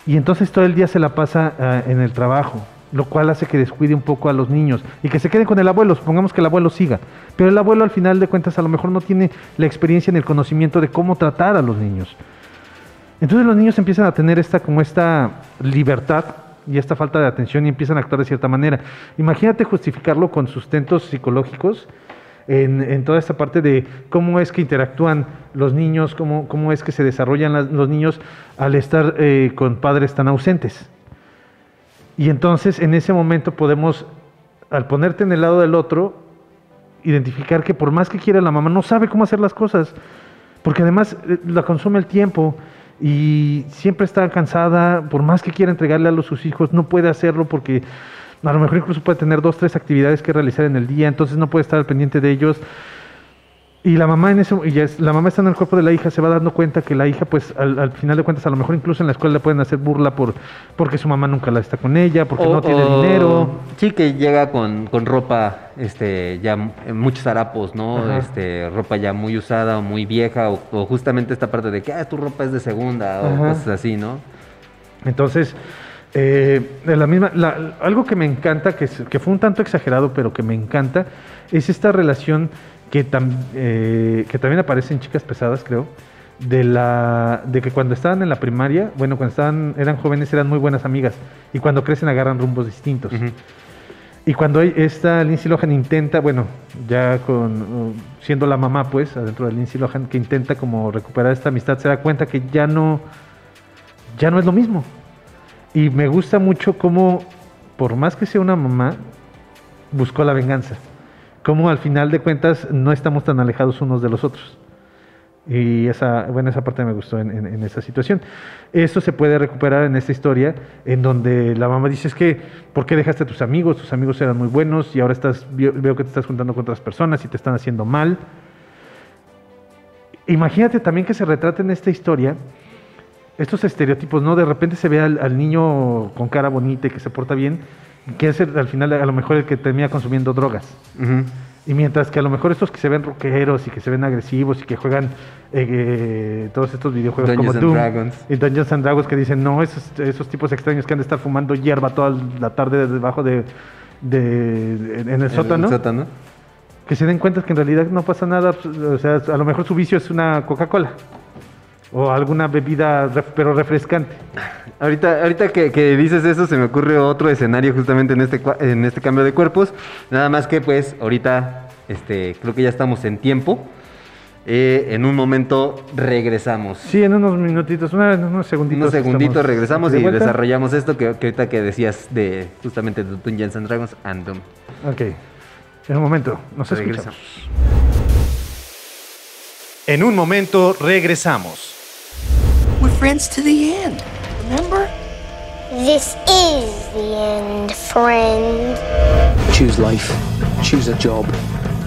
Y entonces todo el día se la pasa ah, en el trabajo, lo cual hace que descuide un poco a los niños y que se queden con el abuelo. Supongamos que el abuelo siga. Pero el abuelo al final de cuentas a lo mejor no tiene la experiencia ni el conocimiento de cómo tratar a los niños. Entonces los niños empiezan a tener esta como esta libertad y esta falta de atención y empiezan a actuar de cierta manera. Imagínate justificarlo con sustentos psicológicos en, toda esta parte de cómo es que interactúan los niños, cómo, cómo es que se desarrollan los niños al estar eh, con padres tan ausentes. Y entonces en ese momento podemos, al ponerte en el lado del otro, identificar que por más que quiera la mamá, no sabe cómo hacer las cosas, porque además eh, la consume el tiempo y siempre está cansada, por más que quiera entregarle a sus hijos, no puede hacerlo porque a lo mejor incluso puede tener dos, tres actividades que realizar en el día, entonces no puede estar al pendiente de ellos. Y la mamá en ese, y ya es- la mamá está en el cuerpo de la hija, se va dando cuenta que la hija, pues al, al final de cuentas, a lo mejor incluso en la escuela le pueden hacer burla por porque su mamá nunca la está con ella, porque O- no tiene o- dinero. Sí, que llega con, con ropa, este, ya en muchos harapos, ¿no? Ajá. Este, ropa ya muy usada o muy vieja, o, o justamente esta parte de que, ah, tu ropa es de segunda, o cosas así, ¿no? Entonces, eh, la misma, la- algo que me encanta, que, que fue un tanto exagerado, pero que me encanta, es esta relación que, tam- eh, que también aparece en Chicas Pesadas, creo, de, la, de que cuando estaban en la primaria, bueno, cuando estaban, eran jóvenes, eran muy buenas amigas, y cuando crecen agarran rumbos distintos. Y cuando hay- esta Lindsay Lohan intenta, bueno, ya con uh, siendo la mamá, pues, adentro de Lindsay Lohan, que intenta como recuperar esta amistad, se da cuenta que ya no, ya no es lo mismo. Y me gusta mucho cómo, por más que sea una mamá, buscó la venganza. Cómo al final de cuentas no estamos tan alejados unos de los otros. Y esa, bueno, esa parte me gustó en, esa situación. Eso se puede recuperar en esta historia, en donde la mamá dice, es que, ¿por qué dejaste a tus amigos? Tus amigos eran muy buenos y ahora estás, veo veo que te estás juntando con otras personas y te están haciendo mal. Imagínate también que se retrate en esta historia estos estereotipos, ¿no? De repente se ve al, al niño con cara bonita y que se porta bien, que es el- al final a lo mejor el que termina consumiendo drogas. Y mientras que a lo mejor estos que se ven rockeros y que se ven agresivos y que juegan eh, eh, todos estos videojuegos Dungeons como and Doom Dragons. y Dungeons and Dragons que dicen, no, esos, esos tipos extraños que han de estar fumando hierba toda la tarde debajo de, de- en el sótano, sótano. que se den cuenta que en realidad no pasa nada, pues, o sea, a lo mejor su vicio es una Coca-Cola o alguna bebida pero refrescante. Ahorita, ahorita que, que dices eso, se me ocurre otro escenario justamente en este, en este cambio de cuerpos. Nada más que pues ahorita este, creo que ya estamos en tiempo. Eh, en un momento regresamos. Sí, en unos minutitos, una- en unos segunditos. Unos segunditos regresamos de y desarrollamos esto que, que ahorita que decías de justamente de Dungeons and Dragons and Doom. Ok, en un momento, nos Regresamos. escuchamos. En un momento regresamos. We're friends to the end. Remember? This is the end, friend. Choose life. Choose a job.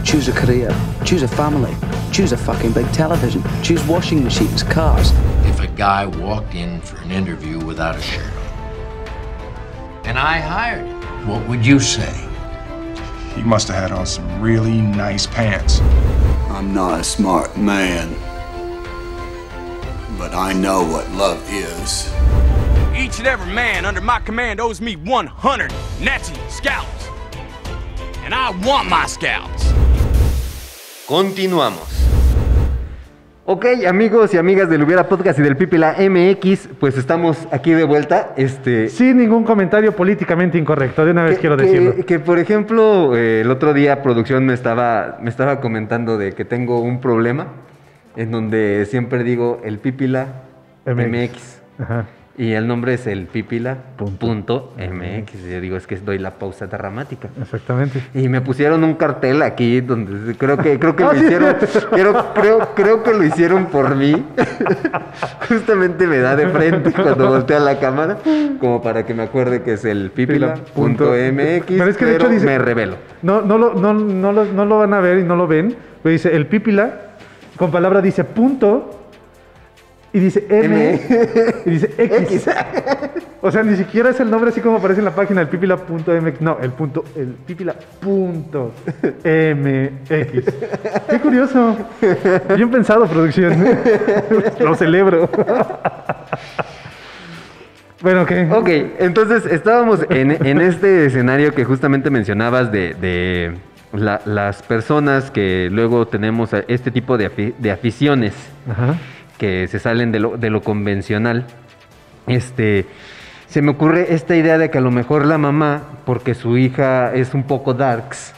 Choose a career. Choose a family. Choose a fucking big television. Choose washing machines, cars. If a guy walked in for an interview without a shirt on, and I hired him, what would you say? He must have had on some really nice pants. I'm not a smart man, but I know what love is. Each and every man under my command owes me 100 Nazi scalps. And I want my scalps. Continuamos. Ok, amigos y amigas del Hubiera Podcast y del Pipila MX, pues estamos aquí de vuelta. Este, Sin ningún comentario políticamente incorrecto, de una vez quiero que, decirlo. que, por ejemplo, eh, el otro día producción me estaba, me estaba comentando de que tengo un problema en donde siempre digo el Pipila MX. MX. Ajá. Y el nombre es el Pipila punto MX. Yo digo, es que doy la pausa dramática. Exactamente. Y me pusieron un cartel aquí donde creo que creo que lo hicieron, creo, creo, creo que lo hicieron por mí. Justamente me da de frente cuando voltea la cámara, como para que me acuerde que es el pipila.mx, Punto. pero, Pero es que de hecho dice- me revelo. No, no, lo, no, no, lo, no lo van a ver y no lo ven. Pero dice el pípila, con palabra dice punto. Y dice M, y dice X. O sea, ni siquiera es el nombre así como aparece en la página, el pipila.mx. No, el punto, el pipila.mx. Qué curioso. Bien pensado, producción. Lo celebro. Bueno, ¿qué? Ok, entonces estábamos en, en este escenario que justamente mencionabas de, de la- las personas que luego tenemos este tipo de, afi- de aficiones Ajá. que se salen de lo, de lo convencional. Este, se me ocurre esta idea de que a lo mejor la mamá, porque su hija es un poco darks,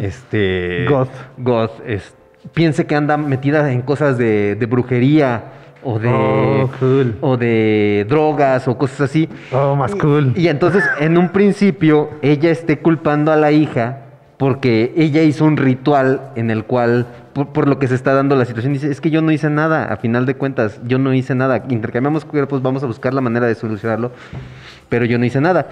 este... Goth. Goth, es- piense que anda metida en cosas de, de brujería o de, Oh, cool. o de drogas o cosas así. Oh, más cool. Y entonces, en un principio, ella esté culpando a la hija porque ella hizo un ritual en el cual, por, lo que se está dando la situación, dice, es que yo no hice nada, a final de cuentas, yo no hice nada. Intercambiamos cuerpos, vamos a buscar la manera de solucionarlo, pero yo no hice nada.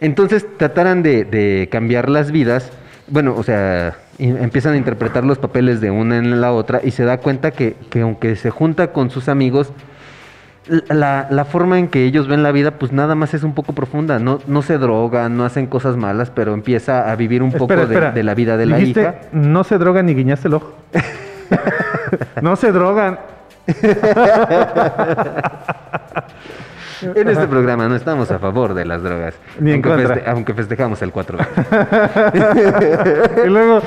Entonces, trataran de, de cambiar las vidas, bueno, o sea, empiezan a interpretar los papeles de una en la otra y se da cuenta que, que aunque se junta con sus amigos, la, la forma en que ellos ven la vida, pues nada más es un poco profunda. No, no se drogan, no hacen cosas malas, pero empieza a vivir un poco Espera, de- la vida de la hija. No se drogan ni guiñaste el ojo. no se drogan. En este programa no estamos a favor de las drogas. Ni en aunque, feste- aunque festejamos el 4 y luego.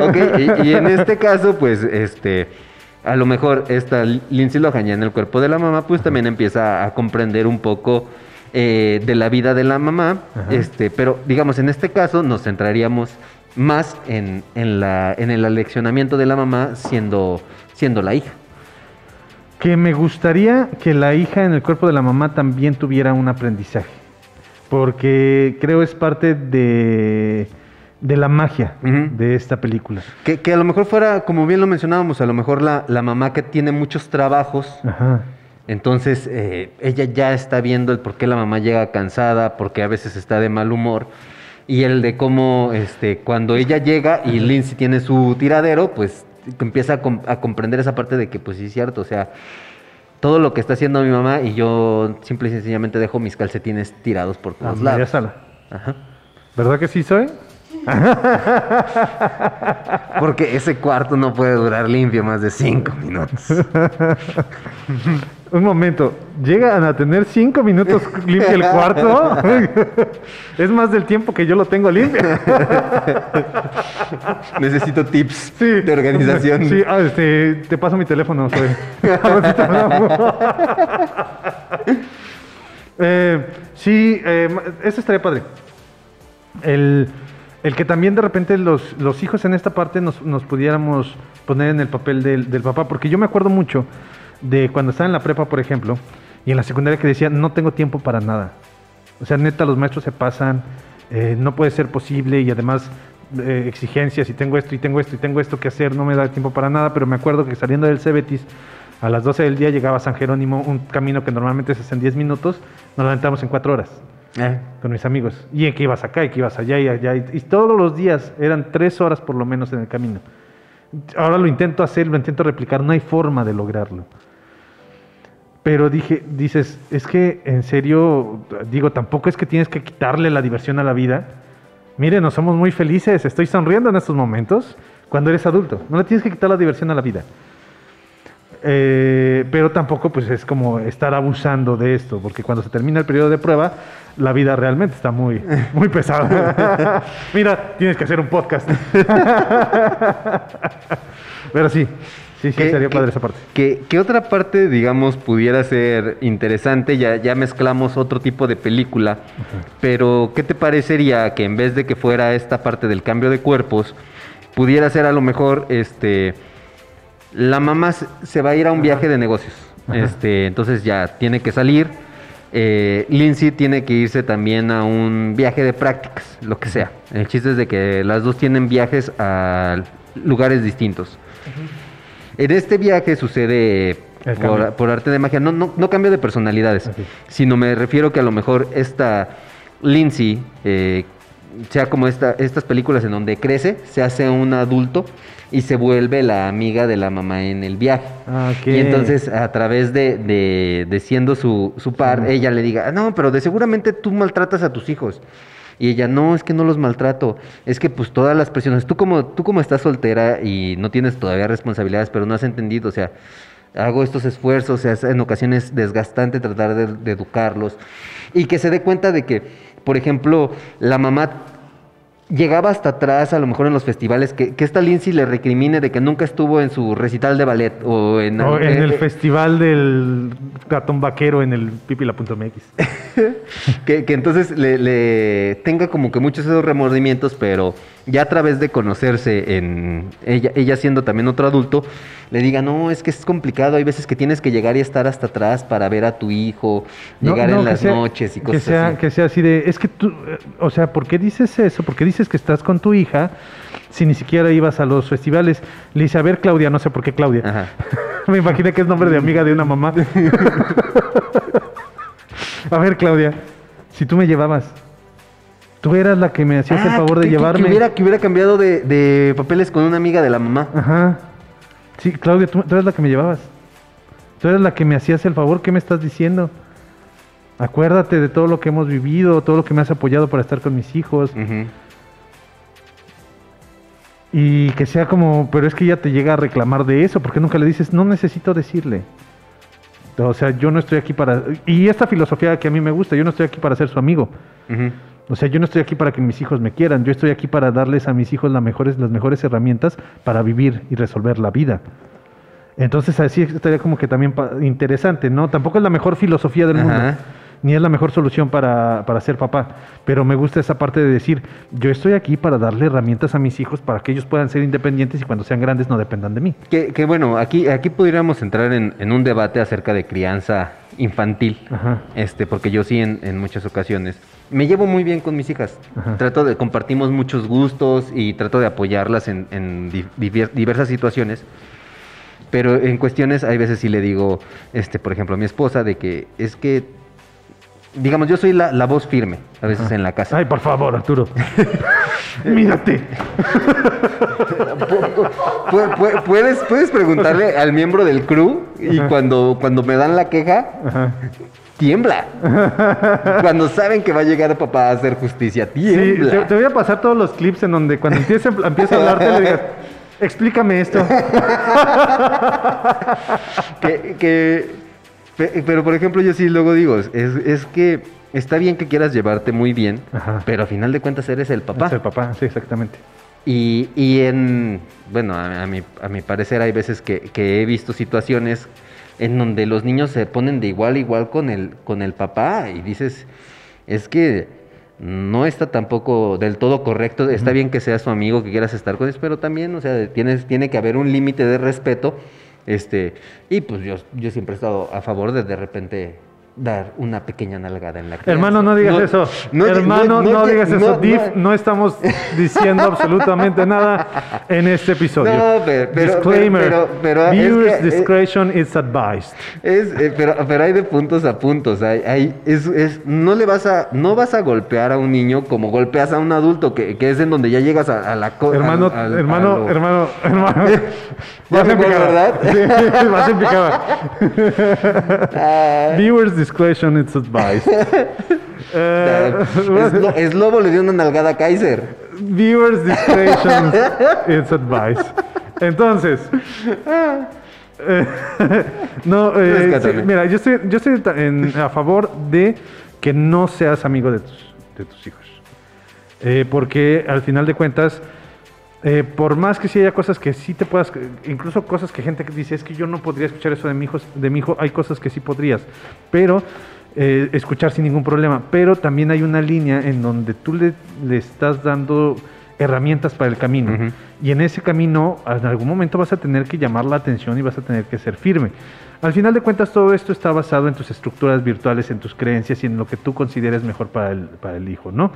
Ok, y, y en este caso, pues, este, a lo mejor esta Lindsay Lohan ya en el cuerpo de la mamá, pues también empieza a comprender un poco eh, de la vida de la mamá, este, pero digamos, en este caso nos centraríamos más en, en la, en el aleccionamiento de la mamá siendo, siendo la hija. Que me gustaría que la hija en el cuerpo de la mamá también tuviera un aprendizaje. Porque creo es parte de, de la magia de esta película. Que, que a lo mejor fuera, como bien lo mencionábamos, a lo mejor la, la mamá que tiene muchos trabajos, Ajá. Entonces, eh, ella ya está viendo el por qué la mamá llega cansada, porque a veces está de mal humor. Y el de cómo, este, cuando ella llega y Lindsay tiene su tiradero, pues empieza a, a comprender esa parte de que, pues sí es cierto, o sea, todo lo que está haciendo mi mamá y yo simple y sencillamente dejo mis calcetines tirados por A todos media lados. sala. Ajá. ¿Verdad que sí soy? Porque ese cuarto no puede durar limpio más de cinco minutos. Un momento, ¿llegan a tener cinco minutos limpio el cuarto? es más del tiempo que yo lo tengo limpio. Necesito tips de organización. Sí, ah, este, te paso mi teléfono. Eh, sí, eh, eso estaría padre. El, el que también de repente los, los hijos en esta parte nos, nos pudiéramos poner en el papel del, del papá, porque yo me acuerdo mucho de cuando estaba en la prepa, por ejemplo, y en la secundaria que decía, no tengo tiempo para nada. O sea, neta, los maestros se pasan, eh, no puede ser posible y además eh, exigencias y tengo esto y tengo esto y tengo esto que hacer, no me da tiempo para nada, pero me acuerdo que saliendo del Cebetis a las 12 del día llegaba a San Jerónimo, un camino que normalmente se hace en 10 minutos, nos lo aventamos en 4 horas Eh, con mis amigos. Y que ibas acá y que ibas allá y todos los días eran 3 horas por lo menos en el camino. Ahora lo intento hacer, lo intento replicar, no hay forma de lograrlo. Pero dije, dices, es que en serio, digo, tampoco es que tienes que quitarle la diversión a la vida. Miren, no somos muy felices, estoy sonriendo en estos momentos cuando eres adulto. No le tienes que quitar la diversión a la vida. Eh, pero tampoco pues es como estar abusando de esto, porque cuando se termina el periodo de prueba, la vida realmente está muy, muy pesada. Mira, tienes que hacer un podcast. pero sí, sí, sí, ¿Qué- sería padre esa parte. ¿Qué, qué otra parte, digamos, pudiera ser interesante? Ya, ya mezclamos otro tipo de película, pero ¿qué te parecería que en vez de que fuera esta parte del cambio de cuerpos, pudiera ser a lo mejor, este, la mamá se- va a ir a un viaje de negocios, este, entonces ya tiene que salir, eh, Lindsay tiene que irse también a un viaje de prácticas, lo que sea. El chiste es de que las dos tienen viajes a lugares distintos. En este viaje sucede por, arte de magia, no, no, no cambio de personalidades, sino me refiero que a lo mejor esta Lindsay, eh, sea como esta, estas películas en donde crece, se hace un adulto y se vuelve la amiga de la mamá en el viaje. Ah. Y entonces a través de, de- de siendo su, su par, Sí. ella le diga, "Ah, no, pero de seguramente tú maltratas a tus hijos. Y ella, no, es que no los maltrato, es que pues todas las presiones, tú como, tú como estás soltera y no tienes todavía responsabilidades, pero no has entendido, o sea, hago estos esfuerzos, o sea, es en ocasiones desgastante tratar de, de educarlos. Y que se dé cuenta de que, por ejemplo, la mamá llegaba hasta atrás, a lo mejor en los festivales, que, que esta Lindsay le recrimine de que nunca estuvo en su recital de ballet o en... O en el eh, festival del gatón vaquero en el pipila.mx. que, que entonces le, le tenga como que muchos esos remordimientos, pero ya a través de conocerse en ella, ella siendo también otro adulto, le diga, no, es que es complicado, hay veces que tienes que llegar y estar hasta atrás para ver a tu hijo, No, llegar no, en que las sea- noches y que cosas sea, así. Que sea así de, es que tú, eh, o sea, ¿por qué dices eso? ¿Por qué dices que estás con tu hija si ni siquiera ibas a los festivales? Le dice, a ver, Claudia, no sé por qué Claudia. Me imaginé que es nombre de amiga de una mamá. a ver, Claudia, si tú me llevabas, tú eras la que me hacías el Ah, favor de que- llevarme. Que hubiera, que hubiera cambiado de, de papeles con una amiga de la mamá. Ajá. Sí, Claudia, tú, tú eres la que me llevabas. Tú eres la que me hacías el favor. ¿Qué me estás diciendo? Acuérdate de todo lo que hemos vivido, todo lo que me has apoyado para estar con mis hijos. Y que sea como, pero es que ella te llega a reclamar de eso, porque nunca le dices, no necesito decirle. O sea, yo no estoy aquí para... Y esta filosofía que a mí me gusta, yo no estoy aquí para ser su amigo. Ujú. O sea, yo no estoy aquí para que mis hijos me quieran, yo estoy aquí para darles a mis hijos las mejores, las mejores herramientas para vivir y resolver la vida. Entonces así estaría como que también interesante, ¿no? Tampoco es la mejor filosofía del mundo, ni es la mejor solución para, para ser papá, pero me gusta esa parte de decir, yo estoy aquí para darle herramientas a mis hijos para que ellos puedan ser independientes y cuando sean grandes no dependan de mí. Que, que bueno, aquí, aquí pudiéramos entrar en, en un debate acerca de crianza infantil, Ajá. este, porque yo sí en, en muchas ocasiones me llevo muy bien con mis hijas. Ajá. Trato de compartimos muchos gustos y trato de apoyarlas en, diversas situaciones. Pero en cuestiones, hay veces sí le digo, este, por ejemplo, a mi esposa, de que es que, digamos, yo soy la, la voz firme a veces Ajá. en la casa. Ay, por favor, Arturo. Mírate. Pu- pu- puedes, puedes preguntarle al miembro del crew y Ajá. cuando, cuando me dan la queja. Tiembla. cuando saben que va a llegar papá a hacer justicia, Sí, tiembla. te, te voy a pasar todos los clips en donde cuando empiece, empieza a hablarte le digas, explícame esto. que, que- pe- pero por ejemplo, yo sí luego digo, es, es que está bien que quieras llevarte muy bien, Ajá. pero a final de cuentas eres el papá. Es el papá, sí, exactamente. Y, y en, bueno, a, a mi, a mi parecer hay veces que, que he visto situaciones en donde los niños se ponen de igual a igual con el, con el papá y dices, es que no está tampoco del todo correcto, está bien que seas su amigo, que quieras estar con él, pero también, o sea, tienes, tiene que haber un límite de respeto, este, y pues yo, yo siempre he estado a favor de de repente dar una pequeña nalgada en la crianza. Hermano, no digas eso. no, Hermano, no, no, digas no, eso. no, Div, no estamos diciendo absolutamente nada en este episodio. No, pero- pero- Disclaimer. pero- pero- pero es Viewers que- eh, discretion is advised. Es, eh, pero, pero hay de puntos a puntos. Hay, hay- es, es- no le vas a, no vas a golpear a un niño como golpeas a un adulto, que, que es en donde ya llegas a, a la cosa. Hermano, hermano, hermano, hermano. Ya Vas en picada. vas en picada. Viewers discretion is advised. Eh, es, lo- es lobo le dio una nalgada a Kaiser. Viewers discretion is advised. Entonces, eh, no, eh, sí, mira, yo estoy, yo estoy en- a favor de que no seas amigo de tus, de tus hijos. Eh, porque al final de cuentas, eh, por más que sí haya cosas que sí te puedas, incluso cosas que gente dice, es que yo no podría escuchar eso de mi hijo, de mi hijo hay cosas que sí podrías, pero eh, escuchar sin ningún problema. Pero también hay una línea en donde tú le, le estás dando herramientas para el camino. Ujú. Y en ese camino, en algún momento vas a tener que llamar la atención y vas a tener que ser firme. Al final de cuentas, todo esto está basado en tus estructuras virtuales, en tus creencias y en lo que tú consideres mejor para el, para el hijo, ¿no?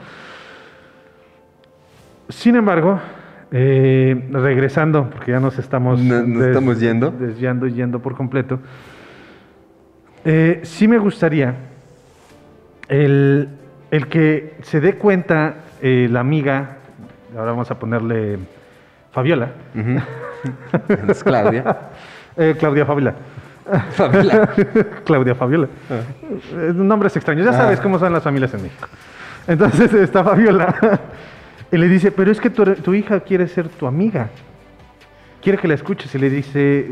Sin embargo, eh, regresando, porque ya nos estamos, No- nos estamos yendo. desviando y yendo por completo, eh, sí me gustaría el, el que se dé cuenta eh, la amiga, ahora vamos a ponerle Fabiola, Ujú. Es Claudia. Eh, Claudia Fabiola. Fabiola. Claudia Fabiola. Eh, Nombres extraños. Ya sabes Ah. cómo son las familias en México. Entonces está Fabiola y le dice, pero es que tu, hija quiere ser tu amiga. Quiere que la escuches. Y le dice,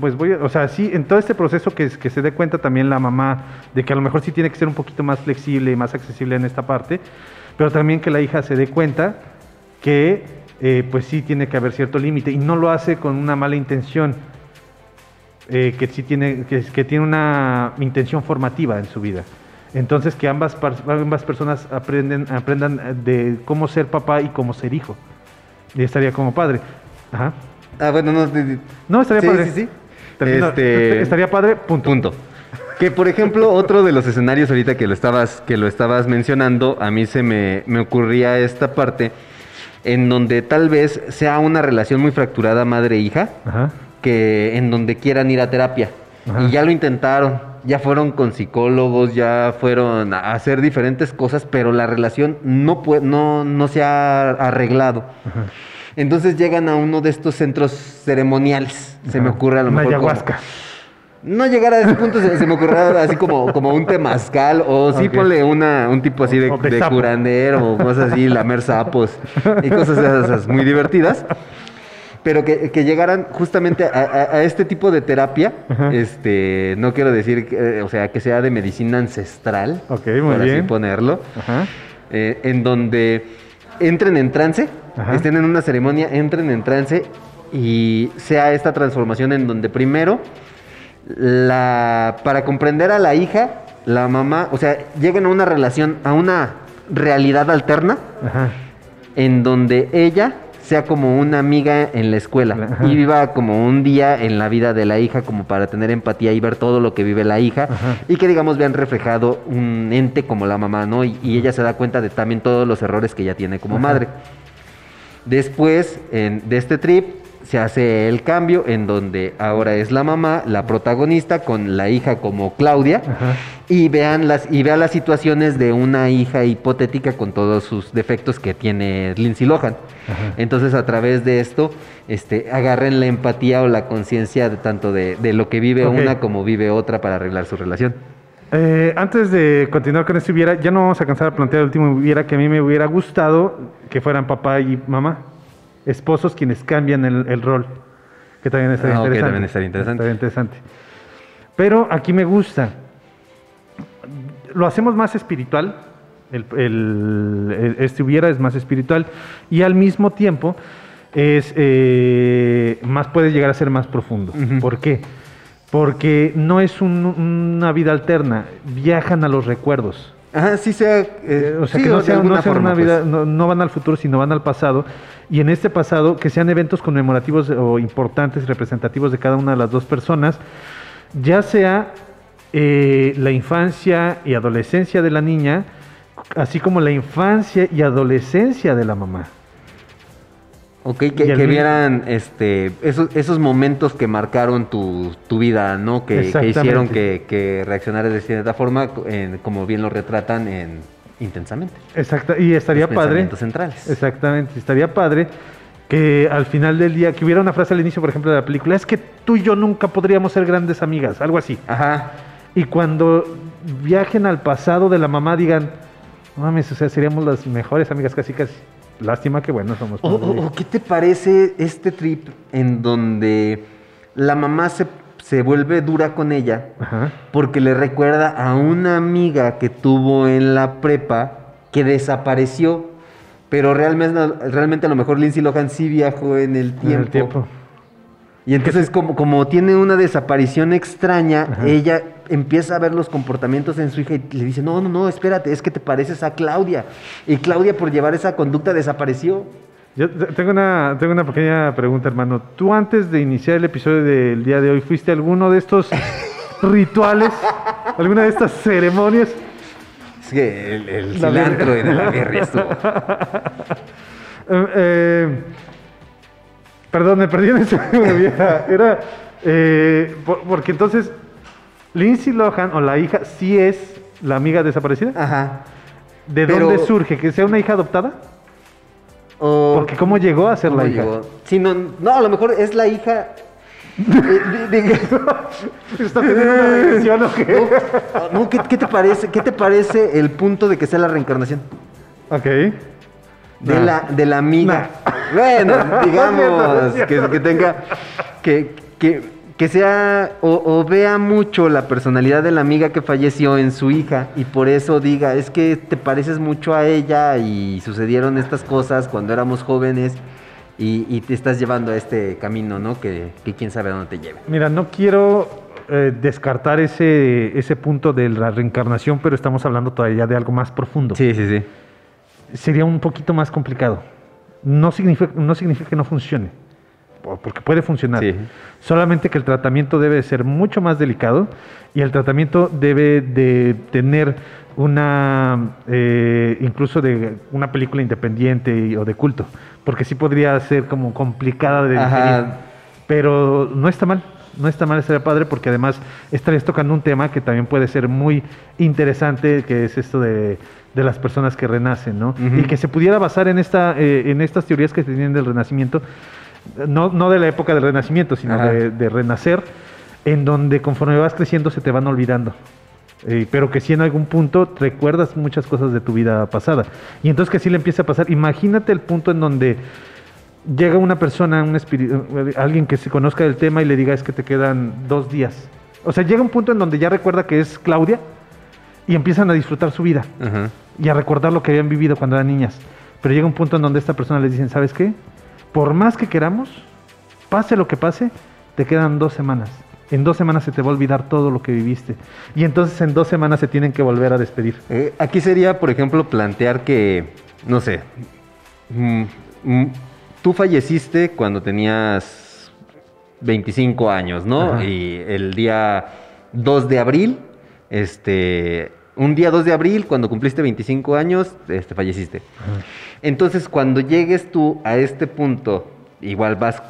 pues voy a... O sea, sí, en todo este proceso que, que se dé cuenta también la mamá de que a lo mejor sí tiene que ser un poquito más flexible y más accesible en esta parte, pero también que la hija se dé cuenta que eh, pues sí tiene que haber cierto límite y no lo hace con una mala intención eh, que sí tiene, que tiene una intención formativa en su vida. Entonces que ambas, ambas personas aprenden, aprendan de cómo ser papá y cómo ser hijo. Y estaría como padre. Ajá. Ah, bueno, no. No, estaría sí, padre. Sí, sí, Termino- Este- Estaría padre, punto. Punto. Que por ejemplo, otro de los escenarios ahorita que lo estabas, que lo estabas mencionando, a mí se me, me ocurría esta parte en donde tal vez sea una relación muy fracturada madre-hija, Ajá. que en donde quieran ir a terapia. Ajá. Y ya lo intentaron, ya fueron con psicólogos, ya fueron a hacer diferentes cosas, pero la relación no, no, no se ha arreglado. Entonces llegan a uno de estos centros ceremoniales. Se me ocurre a lo mejor. como- ayahuasca. no llegar a ese punto, se, se me ocurrió así como, como un temazcal, o sí Ok. ponle una, un tipo así de, curandero, o cosas así, lamer sapos, y cosas esas muy divertidas. Pero que, que llegaran justamente a, a- a este tipo de terapia, Ajá. este, no quiero decir, que, eh, o sea, que sea de medicina ancestral, Ok, muy por así ponerlo, Ajá. eh, en donde entren en trance, Ajá. estén en una ceremonia, entren en trance y sea esta transformación en donde primero, la, para comprender a la hija, la mamá, o sea, lleguen a una relación, a una realidad alterna Ajá. en donde ella sea como una amiga en la escuela Ajá. y viva como un día en la vida de la hija como para tener empatía y ver todo lo que vive la hija Ajá. y que digamos vean reflejado un ente como la mamá, ¿no? Y, y ella se da cuenta de también todos los errores que ella tiene como Ajá. madre. Después en- de este trip se hace el cambio en donde ahora es la mamá, la protagonista, con la hija como Claudia, Ajá. y vean las, y vean las situaciones de una hija hipotética con todos sus defectos que tiene Lindsay Lohan. Ajá. Entonces, a través de esto, este, agarren la empatía o la conciencia de tanto de, de lo que vive una como vive otra para arreglar su relación. Eh, antes de continuar con este hubiera, ya no vamos a cansar de plantear el último hubiera que a mí me hubiera gustado que fueran papá y mamá, esposos quienes cambian el, el rol, que también estaría Ah, interesante. también estaría interesante. Estaría interesante. Pero aquí me gusta. Lo hacemos más espiritual. El, el- el- este hubiera es más espiritual y al mismo tiempo es eh, más puede llegar a ser más profundo. ¿Por qué? Porque no es un- una vida alterna, viajan a los recuerdos. Ajá, sí sea... eh, Eh, o sea, sí, que no sea, una vida, pues. no, no van al futuro, sino van al pasado. Y en este pasado, que sean eventos conmemorativos o importantes, representativos de cada una de las dos personas, ya sea eh, la infancia y adolescencia de la niña, así como la infancia y adolescencia de la mamá. Ok, que, que vieran este, esos, esos momentos que marcaron tu, tu vida, ¿no? Que, hicieron que, que reaccionaras de cierta forma, en- como bien lo retratan en Intensamente. Exacto, y estaría Los padre. centrales. Exactamente, estaría padre que al final del día, que hubiera una frase al inicio, por ejemplo, de la película, es que tú y yo nunca podríamos ser grandes amigas, algo así. Ajá. Y cuando viajen al pasado de la mamá digan, mames, o sea, seríamos las mejores amigas casi casi. Lástima que bueno, somos. O, o- o qué te parece este trip en donde la mamá se, se vuelve dura con ella Ajá. porque le recuerda a una amiga que tuvo en la prepa que desapareció, pero realmente, realmente a lo mejor Lindsay Lohan sí viajó en el En tiempo. el tiempo. Y entonces como, como tiene una desaparición extraña, Ajá. ella empieza a ver los comportamientos en su hija y le dice, no, no, no, espérate, es que te pareces a Claudia. Y Claudia por llevar esa conducta desapareció. Yo te- tengo una, tengo una pequeña pregunta, hermano. ¿Tú antes de iniciar el episodio del día de hoy fuiste a alguno de estos rituales? ¿Alguna de estas ceremonias? Es que el, el La cilantro y de la birria estuvo. Eh, eh, perdón, me perdí en ese era, era eh, por- porque entonces Lindsay Lohan o la hija sí es la amiga desaparecida. Ajá. ¿De Pero- dónde surge? ¿Que sea una hija adoptada? O- Porque cómo llegó a ser la ¿Cómo hija. llegó? Sí, no, no, a lo mejor es la hija. de- ¿Está teniendo una regresión o qué? No, no, ¿qué, qué te parece? ¿Qué te parece el punto de que sea la reencarnación? Ok. De, Nah. la, de la amiga. Bueno, digamos, que, que tenga. Que, que, que sea. O, o vea mucho la personalidad de la amiga que falleció en su hija. Y por eso diga, es que te pareces mucho a ella. Y sucedieron estas cosas cuando éramos jóvenes. Y, y te estás llevando a este camino, ¿no? Que, que quién sabe a dónde te lleve. Mira, no quiero eh, descartar ese, ese punto de la reencarnación, pero estamos hablando todavía de algo más profundo. Sí, sí, sí. Sería un poquito más complicado. no significa, no significa que no funcione, porque puede funcionar. Solamente que el tratamiento debe de ser mucho más delicado y el tratamiento debe de tener una, eh, incluso de una película independiente y- o de culto, porque sí podría ser como complicada de digerir. Pero no está mal, no está mal estaría padre porque además estarías tocando un tema que también puede ser muy interesante, que es esto de, de las personas que renacen, ¿no? Y que se pudiera basar en, esta, eh, en estas teorías que se tienen del renacimiento, no, no de la época del renacimiento, sino de, de renacer, en donde conforme vas creciendo se te van olvidando. Eh, pero que si en algún punto recuerdas muchas cosas de tu vida pasada. Y entonces que sí le empieza a pasar. Imagínate el punto en donde llega una persona, un eh, alguien que se conozca del tema y le diga es que te quedan dos días. O sea, llega un punto en donde ya recuerda que es Claudia y empiezan a disfrutar su vida Ajá. y a recordar lo que habían vivido cuando eran niñas. Pero llega un punto en donde esta persona les dicen, ¿sabes qué? Por más que queramos, pase lo que pase, te quedan dos semanas. En dos semanas se te va a olvidar todo lo que viviste. Y entonces en dos semanas se tienen que volver a despedir. Eh, aquí sería, por ejemplo, plantear que, no sé, mm, mm, tú falleciste cuando tenías 25 años, ¿no? Ajá. Y el día 2 de abril, este, un día 2 de abril, cuando cumpliste 25 años, este, falleciste. Entonces, cuando llegues tú a este punto, igual vas,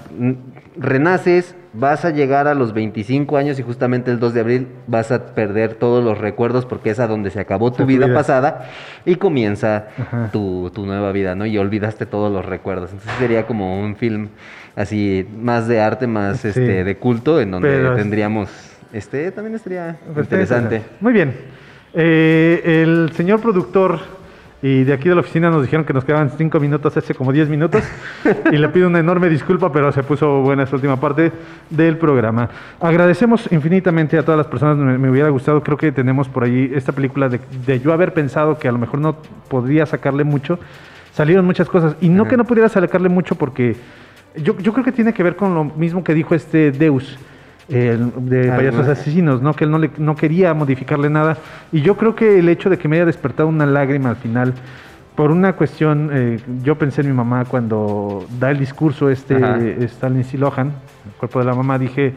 renaces, vas a llegar a los 25 años y justamente el 2 de abril vas a perder todos los recuerdos porque es a donde se acabó tu vida, vida. pasada y comienza tu, tu nueva vida, ¿no? Y olvidaste todos los recuerdos. Entonces sería como un film así, más de arte, más Sí. este, de culto, en donde Pero tendríamos, este, también estaría Pues interesante. Muy bien. Eh, el señor productor y de aquí de la oficina nos dijeron que nos quedaban cinco minutos, hace como 10 minutos. y le pido una enorme disculpa, pero se puso buena esta última parte del programa. Agradecemos infinitamente a todas las personas, me, me hubiera gustado, creo que tenemos por ahí esta película de, de yo haber pensado que a lo mejor no podría sacarle mucho. Salieron muchas cosas. Y no que no pudiera sacarle mucho porque yo, yo creo que tiene que ver con lo mismo que dijo este Deus. El de payasos no. asesinos, ¿no? Que él no, le, no quería modificarle nada. Y yo creo que el hecho de que me haya despertado una lágrima al final, por una cuestión, eh, yo pensé en mi mamá cuando da el discurso este Ajá. Stalin Lohan, el cuerpo de la mamá, dije,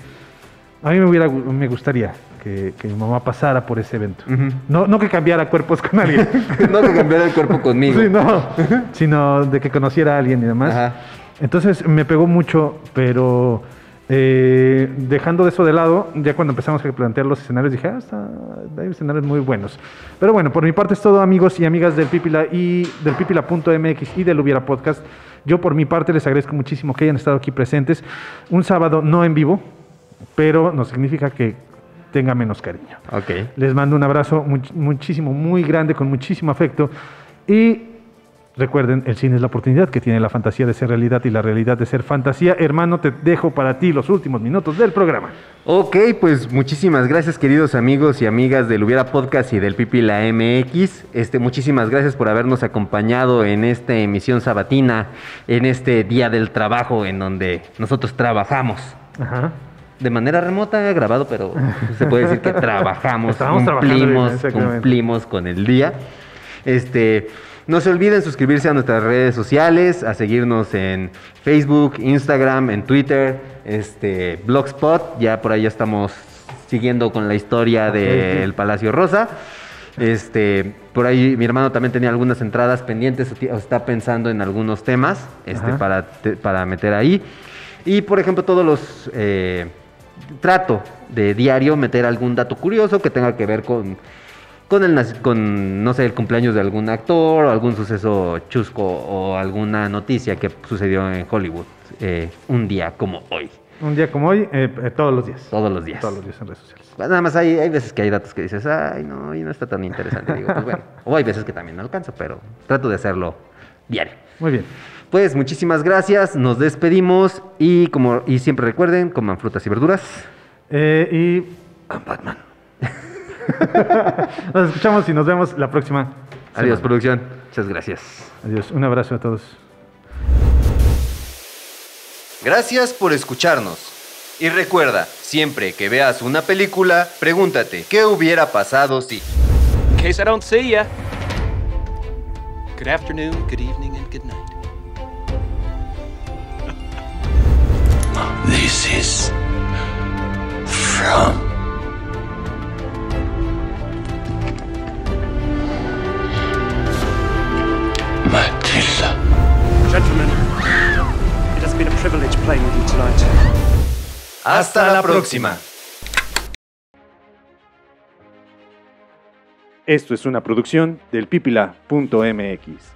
a mí me, hubiera, me gustaría que, que mi mamá pasara por ese evento. No, no que cambiara cuerpos con alguien. no que cambiara el cuerpo conmigo. Sí, no, sino de que conociera a alguien y demás. Ajá. Entonces me pegó mucho, pero eh, dejando eso de lado, ya cuando empezamos a plantear los escenarios dije, ah, está, hay escenarios muy buenos. Pero bueno, por mi parte es todo, amigos y amigas del Pipila y del Pipila.mx y del Hubiera Podcast. Yo por mi parte les agradezco muchísimo que hayan estado aquí presentes. Un sábado no en vivo, pero no significa que tenga menos cariño. Ok. Les mando un abrazo much- muchísimo, muy grande, con muchísimo afecto. Y recuerden, el cine es la oportunidad que tiene la fantasía de ser realidad y la realidad de ser fantasía. Hermano, te dejo para ti los últimos minutos del programa. Ok, pues muchísimas gracias queridos amigos y amigas del Hubiera Podcast y del Pipila MX. Este, muchísimas gracias por habernos acompañado en esta emisión sabatina, en este día del trabajo en donde nosotros trabajamos. Ajá. De manera remota, grabado, pero se puede decir que trabajamos, bien, cumplimos, cumplimos con el día. Este, no se olviden suscribirse a nuestras redes sociales, a seguirnos en Facebook, Instagram, en Twitter, este, Blogspot. Ya por ahí ya estamos siguiendo con la historia del Palacio Rosa. Este, por ahí mi hermano también tenía algunas entradas pendientes o está pensando en algunos temas este, para, te- para meter ahí. Y por ejemplo, todos los eh, trato de diario meter algún dato curioso que tenga que ver con, con el con no sé el cumpleaños de algún actor o algún suceso chusco o alguna noticia que sucedió en Hollywood eh, un día como hoy Un día como hoy, eh, eh, todos los días. todos los días Todos los días en redes sociales. Pues nada más hay, hay veces que hay datos que dices ay no y no está tan interesante digo pues bueno o hay veces que también no alcanzo pero trato de hacerlo diario Muy bien. pues muchísimas gracias nos despedimos y como y siempre recuerden coman frutas y verduras Eh, y. Batman. Nos escuchamos y nos vemos la próxima. Adiós, producción. Muchas gracias. Adiós. Un abrazo a todos. Gracias por escucharnos. Y recuerda, siempre que veas una película, pregúntate, ¿qué hubiera pasado si? Case I don't see ya. Good afternoon, good evening and good night. This is from Matilda. Gentlemen, it has been a privilege playing with you tonight. Hasta la próxima. Esto es una producción del pipila.mx.